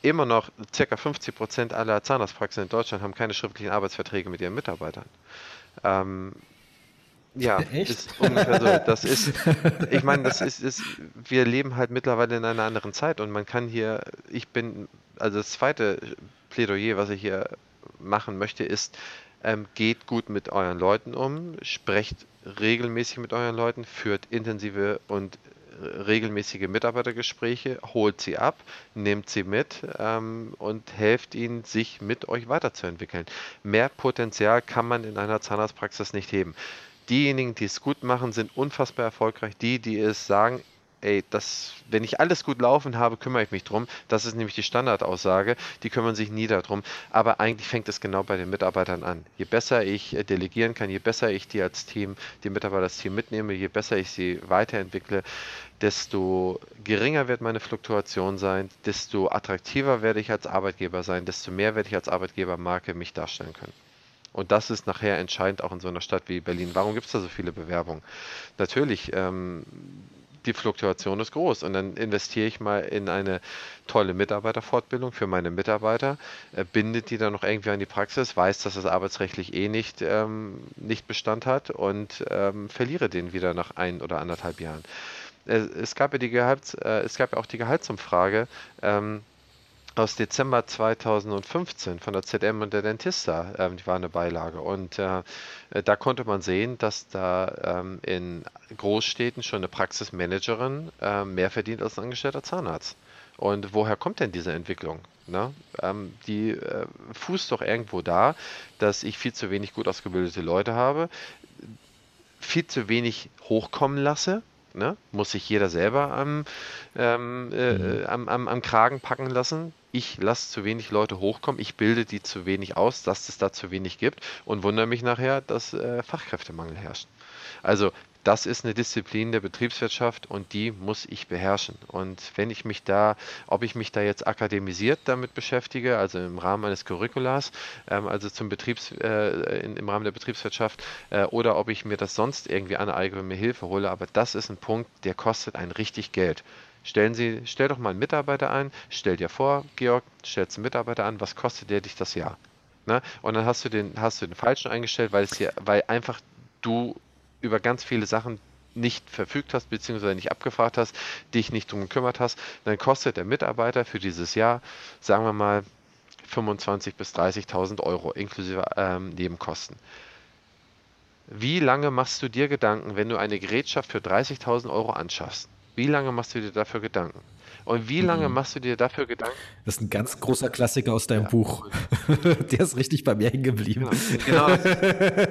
Immer noch ca. 50 Prozent aller Zahnarztpraxen in Deutschland haben keine schriftlichen Arbeitsverträge mit ihren Mitarbeitern. Ähm, ja, [LAUGHS] Echt? ist ungefähr so. Das ist, ich meine, das ist, ist, wir leben halt mittlerweile in einer anderen Zeit und man kann hier, ich bin, also das zweite Plädoyer, was ich hier machen möchte, ist, ähm, geht gut mit euren Leuten um, sprecht regelmäßig mit euren Leuten, führt intensive und regelmäßige Mitarbeitergespräche, holt sie ab, nehmt sie mit ähm, und helft ihnen, sich mit euch weiterzuentwickeln. Mehr Potenzial kann man in einer Zahnarztpraxis nicht heben. Diejenigen, die es gut machen, sind unfassbar erfolgreich. Die, die es sagen, ey, das, wenn ich alles gut laufen habe, kümmere ich mich drum. Das ist nämlich die Standardaussage. Die kümmern sich nie darum. Aber eigentlich fängt es genau bei den Mitarbeitern an. Je besser ich äh, delegieren kann, je besser ich die als Team, die Mitarbeiter als Team mitnehme, je besser ich sie weiterentwickle, desto geringer wird meine Fluktuation sein, desto attraktiver werde ich als Arbeitgeber sein, desto mehr werde ich als Arbeitgebermarke mich darstellen können. Und das ist nachher entscheidend auch in so einer Stadt wie Berlin. Warum gibt es da so viele Bewerbungen? Natürlich, ähm, die Fluktuation ist groß und dann investiere ich mal in eine tolle Mitarbeiterfortbildung für meine Mitarbeiter, äh, bindet die dann noch irgendwie an die Praxis, weiß, dass das arbeitsrechtlich eh nicht, ähm, nicht Bestand hat und ähm, verliere den wieder nach ein oder anderthalb Jahren. Äh, es, gab ja die Gehalts, äh, es gab ja auch die Gehaltsumfrage. Ähm, aus Dezember 2015 von der ZM und der Dentista, ähm, die war eine Beilage. Und äh, äh, da konnte man sehen, dass da ähm, in Großstädten schon eine Praxismanagerin äh, mehr verdient als ein angestellter Zahnarzt. Und woher kommt denn diese Entwicklung? Ne? Ähm, die äh, fußt doch irgendwo da, dass ich viel zu wenig gut ausgebildete Leute habe, viel zu wenig hochkommen lasse Ne? Muss sich jeder selber am, ähm, äh, mhm. am, am, am Kragen packen lassen. Ich lasse zu wenig Leute hochkommen, ich bilde die zu wenig aus, dass es da zu wenig gibt und wundere mich nachher, dass äh, Fachkräftemangel herrscht. Also das ist eine Disziplin der Betriebswirtschaft und die muss ich beherrschen. Und wenn ich mich da, ob ich mich da jetzt akademisiert damit beschäftige, also im Rahmen eines Curriculars, ähm, also zum Betriebs, äh, in, im Rahmen der Betriebswirtschaft, äh, oder ob ich mir das sonst irgendwie aneigne mir Hilfe hole, aber das ist ein Punkt, der kostet ein richtig Geld. Stellen Sie, stell doch mal einen Mitarbeiter ein, stell dir vor, Georg, stellst einen Mitarbeiter an, was kostet der dich das Jahr? Ne? Und dann hast du den, hast du den falschen eingestellt, weil es hier, weil einfach du über ganz viele Sachen nicht verfügt hast, beziehungsweise nicht abgefragt hast, dich nicht drum gekümmert hast, dann kostet der Mitarbeiter für dieses Jahr, sagen wir mal, 25.000 bis 30.000 Euro inklusive ähm, Nebenkosten. Wie lange machst du dir Gedanken, wenn du eine Gerätschaft für 30.000 Euro anschaffst? Wie lange machst du dir dafür Gedanken? Und wie lange mhm. machst du dir dafür Gedanken? Das ist ein ganz großer Klassiker aus deinem ja. Buch. [LAUGHS] Der ist richtig bei mir hängen geblieben. Genau. genau.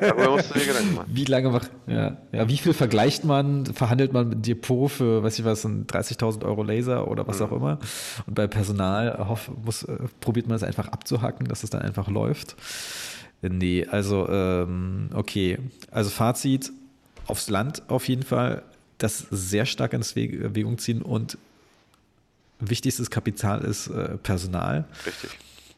Darüber musst du dir Gedanken machen. Wie lange macht, ja. ja, wie viel vergleicht man, verhandelt man mit Depot für, weiß ich was, ein 30.000 Euro Laser oder was mhm. auch immer? Und bei Personal hoff, muss, äh, probiert man es einfach abzuhacken, dass es dann einfach läuft. Nee, also, ähm, okay. Also Fazit, aufs Land auf jeden Fall das sehr stark ins Bewegung ziehen und wichtigstes Kapital ist äh, Personal. Richtig.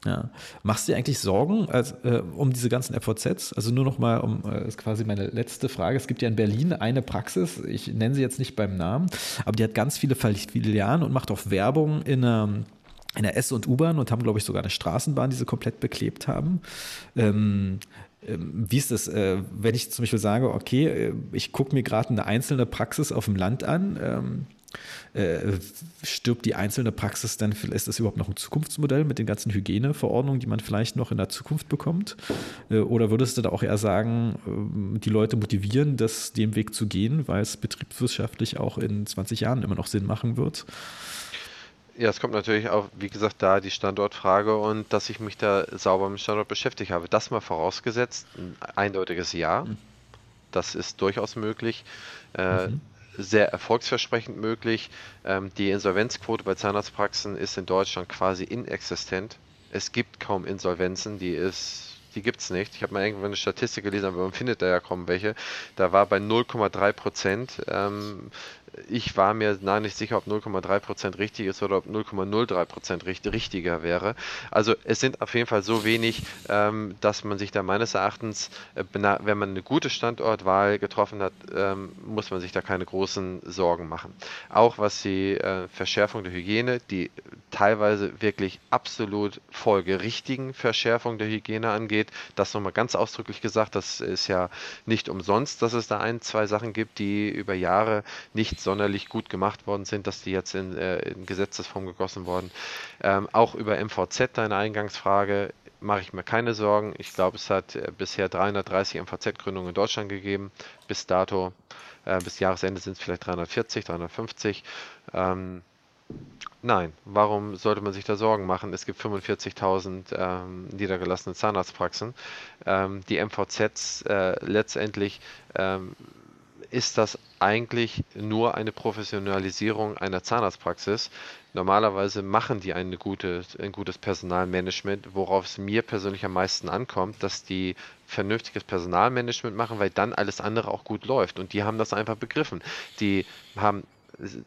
Ja. Machst du dir eigentlich Sorgen als, äh, um diese ganzen FVZs? Also nur noch mal, um, äh, ist quasi meine letzte Frage. Es gibt ja in Berlin eine Praxis, ich nenne sie jetzt nicht beim Namen, aber die hat ganz viele Filialen und macht auch Werbung in einer in der S- und U-Bahn und haben, glaube ich, sogar eine Straßenbahn, die sie komplett beklebt haben. Ähm, ähm wie ist das, äh, wenn ich zum Beispiel sage, okay, äh, ich gucke mir gerade eine einzelne Praxis auf dem Land an, ähm, äh, stirbt die einzelne Praxis dann, ist das überhaupt noch ein Zukunftsmodell mit den ganzen Hygieneverordnungen, die man vielleicht noch in der Zukunft bekommt? Oder würdest du da auch eher sagen, äh, die Leute motivieren, das dem Weg zu gehen, weil es betriebswirtschaftlich auch in 20 Jahren immer noch Sinn machen wird? Ja, es kommt natürlich auch, wie gesagt, da die Standortfrage und dass ich mich da sauber mit dem Standort beschäftigt habe. Das mal vorausgesetzt, ein eindeutiges Ja. Mhm. Das ist durchaus möglich. Äh, mhm sehr erfolgsversprechend möglich. Ähm, die Insolvenzquote bei Zahnarztpraxen ist in Deutschland quasi inexistent. Es gibt kaum Insolvenzen, die ist, die gibt es nicht. Ich habe mal irgendwann eine Statistik gelesen, aber man findet da ja kaum welche. Da war bei 0,3 Prozent ähm, ich war mir nah nicht sicher, ob 0,3% richtig ist oder ob 0,03% richtig, richtiger wäre. Also es sind auf jeden Fall so wenig, ähm, dass man sich da meines Erachtens, äh, wenn man eine gute Standortwahl getroffen hat, ähm, muss man sich da keine großen Sorgen machen. Auch was die äh, Verschärfung der Hygiene, die teilweise wirklich absolut folgerichtigen Verschärfung der Hygiene angeht, das nochmal ganz ausdrücklich gesagt, das ist ja nicht umsonst, dass es da ein, zwei Sachen gibt, die über Jahre nicht sonderlich gut gemacht worden sind, dass die jetzt in, äh, in Gesetzesform gegossen wurden. Ähm, auch über MVZ, deine Eingangsfrage, mache ich mir keine Sorgen. Ich glaube, es hat äh, bisher 330 MVZ-Gründungen in Deutschland gegeben. Bis dato, äh, bis Jahresende sind es vielleicht 340, 350. Ähm, Nein, warum sollte man sich da Sorgen machen? Es gibt 45.000 ähm, niedergelassene Zahnarztpraxen. Ähm, die MVZs äh, letztendlich ähm, ist das eigentlich nur eine Professionalisierung einer Zahnarztpraxis. Normalerweise machen die eine gute, ein gutes Personalmanagement, worauf es mir persönlich am meisten ankommt, dass die vernünftiges Personalmanagement machen, weil dann alles andere auch gut läuft. Und die haben das einfach begriffen. Die haben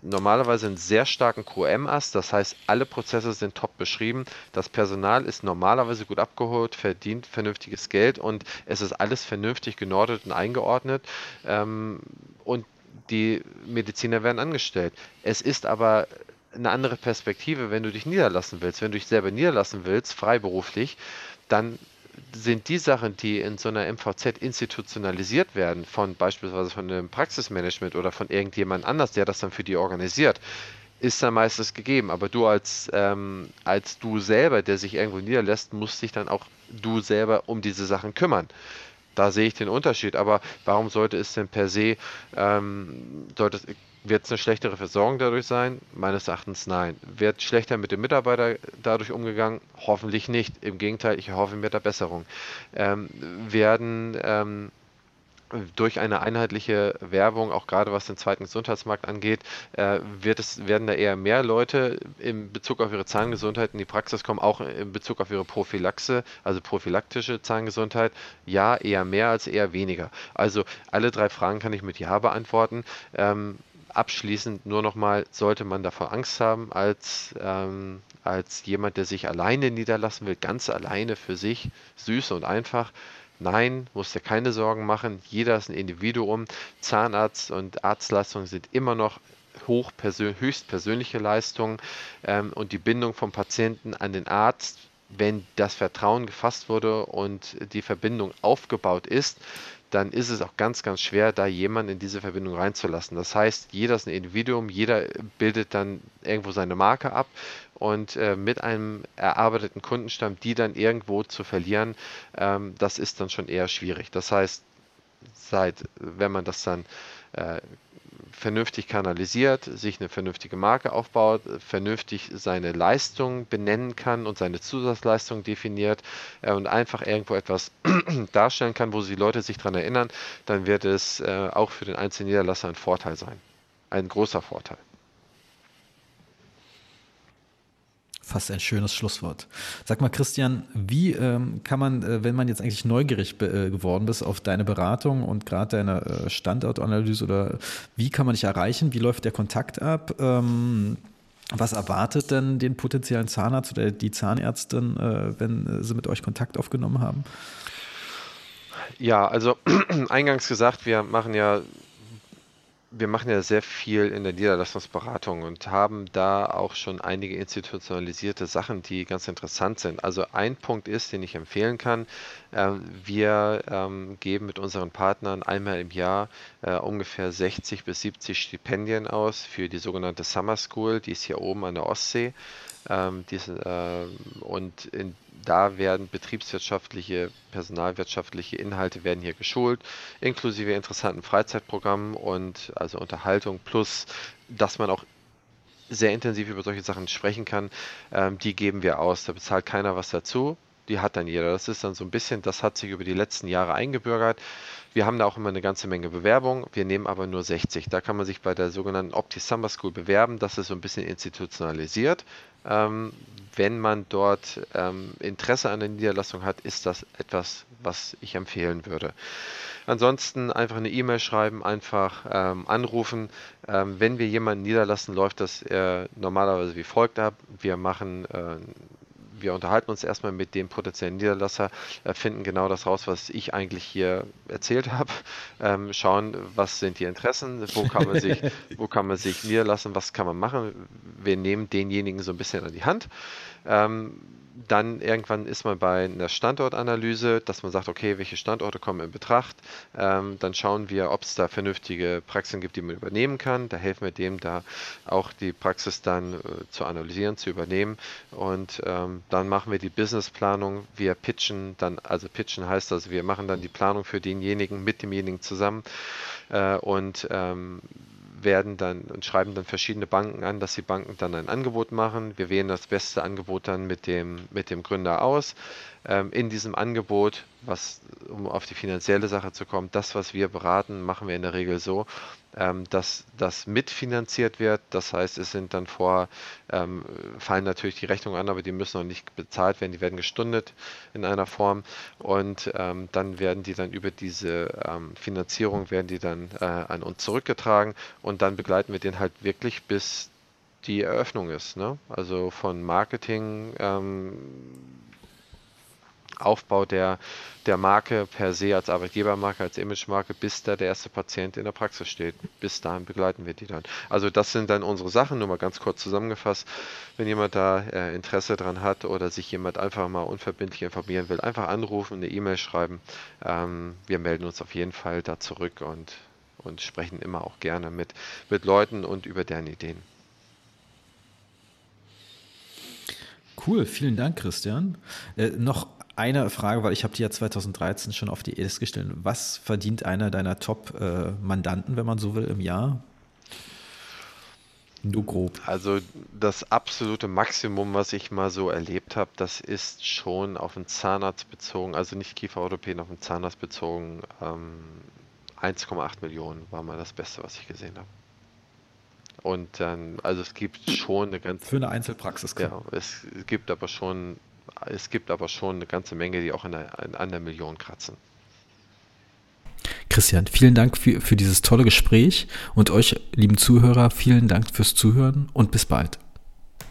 normalerweise einen sehr starken QM-Ast, das heißt, alle Prozesse sind top beschrieben. Das Personal ist normalerweise gut abgeholt, verdient vernünftiges Geld und es ist alles vernünftig genordet und eingeordnet. Ähm, und die Mediziner werden angestellt. Es ist aber eine andere Perspektive, wenn du dich niederlassen willst. Wenn du dich selber niederlassen willst, freiberuflich, dann sind die Sachen, die in so einer MVZ institutionalisiert werden, von beispielsweise von einem Praxismanagement oder von irgendjemand anders, der das dann für die organisiert, ist dann meistens gegeben. Aber du als, ähm, als du selber, der sich irgendwo niederlässt, musst dich dann auch du selber um diese Sachen kümmern. Da sehe ich den Unterschied. Aber warum sollte es denn per se, ähm, sollte, wird es eine schlechtere Versorgung dadurch sein? Meines Erachtens nein. Wird schlechter mit dem Mitarbeiter dadurch umgegangen? Hoffentlich nicht. Im Gegenteil, ich hoffe mir da Besserung. Ähm, werden ähm, durch eine einheitliche Werbung, auch gerade was den zweiten Gesundheitsmarkt angeht, äh, wird es, werden da eher mehr Leute in Bezug auf ihre Zahngesundheit in die Praxis kommen, auch in Bezug auf ihre Prophylaxe, also prophylaktische Zahngesundheit. Ja, eher mehr als eher weniger. Also alle drei Fragen kann ich mit Ja beantworten. Ähm, abschließend nur nochmal, sollte man davor Angst haben, als, ähm, als jemand, der sich alleine niederlassen will, ganz alleine für sich, süß und einfach. Nein, musst dir keine Sorgen machen. Jeder ist ein Individuum. Zahnarzt und Arztleistungen sind immer noch hoch höchst persönliche Leistungen ähm, und die Bindung vom Patienten an den Arzt, wenn das Vertrauen gefasst wurde und die Verbindung aufgebaut ist, dann ist es auch ganz, ganz schwer, da jemanden in diese Verbindung reinzulassen. Das heißt, jeder ist ein Individuum, jeder bildet dann irgendwo seine Marke ab und äh, mit einem erarbeiteten Kundenstamm, die dann irgendwo zu verlieren, ähm, das ist dann schon eher schwierig. Das heißt, seit, wenn man das dann äh, vernünftig kanalisiert, sich eine vernünftige Marke aufbaut, vernünftig seine Leistung benennen kann und seine Zusatzleistung definiert äh, und einfach irgendwo etwas [CLEARS THROAT] darstellen kann, wo die Leute sich daran erinnern, dann wird es äh, auch für den einzelnen Niederlasser ein Vorteil sein. Ein großer Vorteil. Fast ein schönes Schlusswort. Sag mal, Christian, wie ähm, kann man, äh, wenn man jetzt eigentlich neugierig äh, geworden ist auf deine Beratung und gerade deine äh, Standortanalyse oder wie kann man dich erreichen? Wie läuft der Kontakt ab? Ähm, was erwartet denn den potenziellen Zahnarzt oder die Zahnärztin, äh, wenn sie mit euch Kontakt aufgenommen haben? Ja, also [CLEARS THROAT] eingangs gesagt, wir machen ja wir machen ja sehr viel in der Niederlassungsberatung und haben da auch schon einige institutionalisierte Sachen, die ganz interessant sind. Also ein Punkt ist, den ich empfehlen kann, äh, wir ähm, geben mit unseren Partnern einmal im Jahr äh, ungefähr 60 bis 70 Stipendien aus für die sogenannte Summer School, die ist hier oben an der Ostsee. Ähm, äh, und in da werden betriebswirtschaftliche, personalwirtschaftliche Inhalte werden hier geschult, inklusive interessanten Freizeitprogrammen und also Unterhaltung plus, dass man auch sehr intensiv über solche Sachen sprechen kann, ähm, die geben wir aus. Da bezahlt keiner was dazu. Die hat dann jeder. Das ist dann so ein bisschen, das hat sich über die letzten Jahre eingebürgert. Wir haben da auch immer eine ganze Menge Bewerbungen. Wir nehmen aber nur 60. Da kann man sich bei der sogenannten Opti Summer School bewerben. Das ist so ein bisschen institutionalisiert. Ähm, wenn man dort ähm, Interesse an der Niederlassung hat, ist das etwas, was ich empfehlen würde. Ansonsten einfach eine E-Mail schreiben, einfach ähm, anrufen. Ähm, wenn wir jemanden niederlassen, läuft das äh, normalerweise wie folgt ab. Wir machen äh, wir unterhalten uns erstmal mit dem potenziellen Niederlasser, äh, finden genau das raus, was ich eigentlich hier erzählt habe, ähm, schauen, was sind die Interessen, wo kann man sich, wo kann man sich niederlassen, was kann man machen. Wir nehmen denjenigen so ein bisschen an die Hand. Ähm, dann irgendwann ist man bei einer Standortanalyse, dass man sagt, okay, welche Standorte kommen in Betracht. Ähm, dann schauen wir, ob es da vernünftige Praxen gibt, die man übernehmen kann. Da helfen wir dem, da auch die Praxis dann äh, zu analysieren, zu übernehmen. Und ähm, dann machen wir die Businessplanung. Wir pitchen dann, also pitchen heißt also, wir machen dann die Planung für denjenigen mit demjenigen zusammen. Äh, und ähm, werden dann und schreiben dann verschiedene Banken an, dass die Banken dann ein Angebot machen. Wir wählen das beste Angebot dann mit dem, mit dem Gründer aus. Ähm, in diesem Angebot was, um auf die finanzielle Sache zu kommen, das, was wir beraten, machen wir in der Regel so, ähm, dass das mitfinanziert wird. Das heißt, es sind dann vor, ähm, fallen natürlich die Rechnungen an, aber die müssen noch nicht bezahlt werden, die werden gestundet in einer Form und dann werden die dann über diese Finanzierung, werden die dann äh, an uns zurückgetragen und dann begleiten wir den halt wirklich bis die Eröffnung ist. Ne? Also von Marketing, ähm, Aufbau der, der Marke per se als Arbeitgebermarke, als Imagemarke, bis da der erste Patient in der Praxis steht. Bis dahin begleiten wir die dann. Also das sind dann unsere Sachen, nur mal ganz kurz zusammengefasst. Wenn jemand da äh, Interesse dran hat oder sich jemand einfach mal unverbindlich informieren will, einfach anrufen, eine E-Mail schreiben. Ähm, wir melden uns auf jeden Fall da zurück und, und sprechen immer auch gerne mit, mit Leuten und über deren Ideen. Cool, vielen Dank, Christian. Äh, noch eine Frage, weil ich habe die ja 2013 schon auf die EDIS gestellt. Was verdient einer deiner Top-Mandanten, wenn man so will, im Jahr? Nur grob. Also das absolute Maximum, was ich mal so erlebt habe, das ist schon auf den Zahnarzt bezogen, also nicht Kieferorthopäden, auf den Zahnarzt bezogen. Ähm, 1,8 Millionen war mal das Beste, was ich gesehen habe. Und dann, also es gibt schon eine ganze. Für eine Einzelpraxis, klar. Ja, es gibt aber schon es gibt aber schon eine ganze Menge, die auch in der, an der Million kratzen. Christian, vielen Dank für, für dieses tolle Gespräch und euch, lieben Zuhörer, vielen Dank fürs Zuhören und bis bald.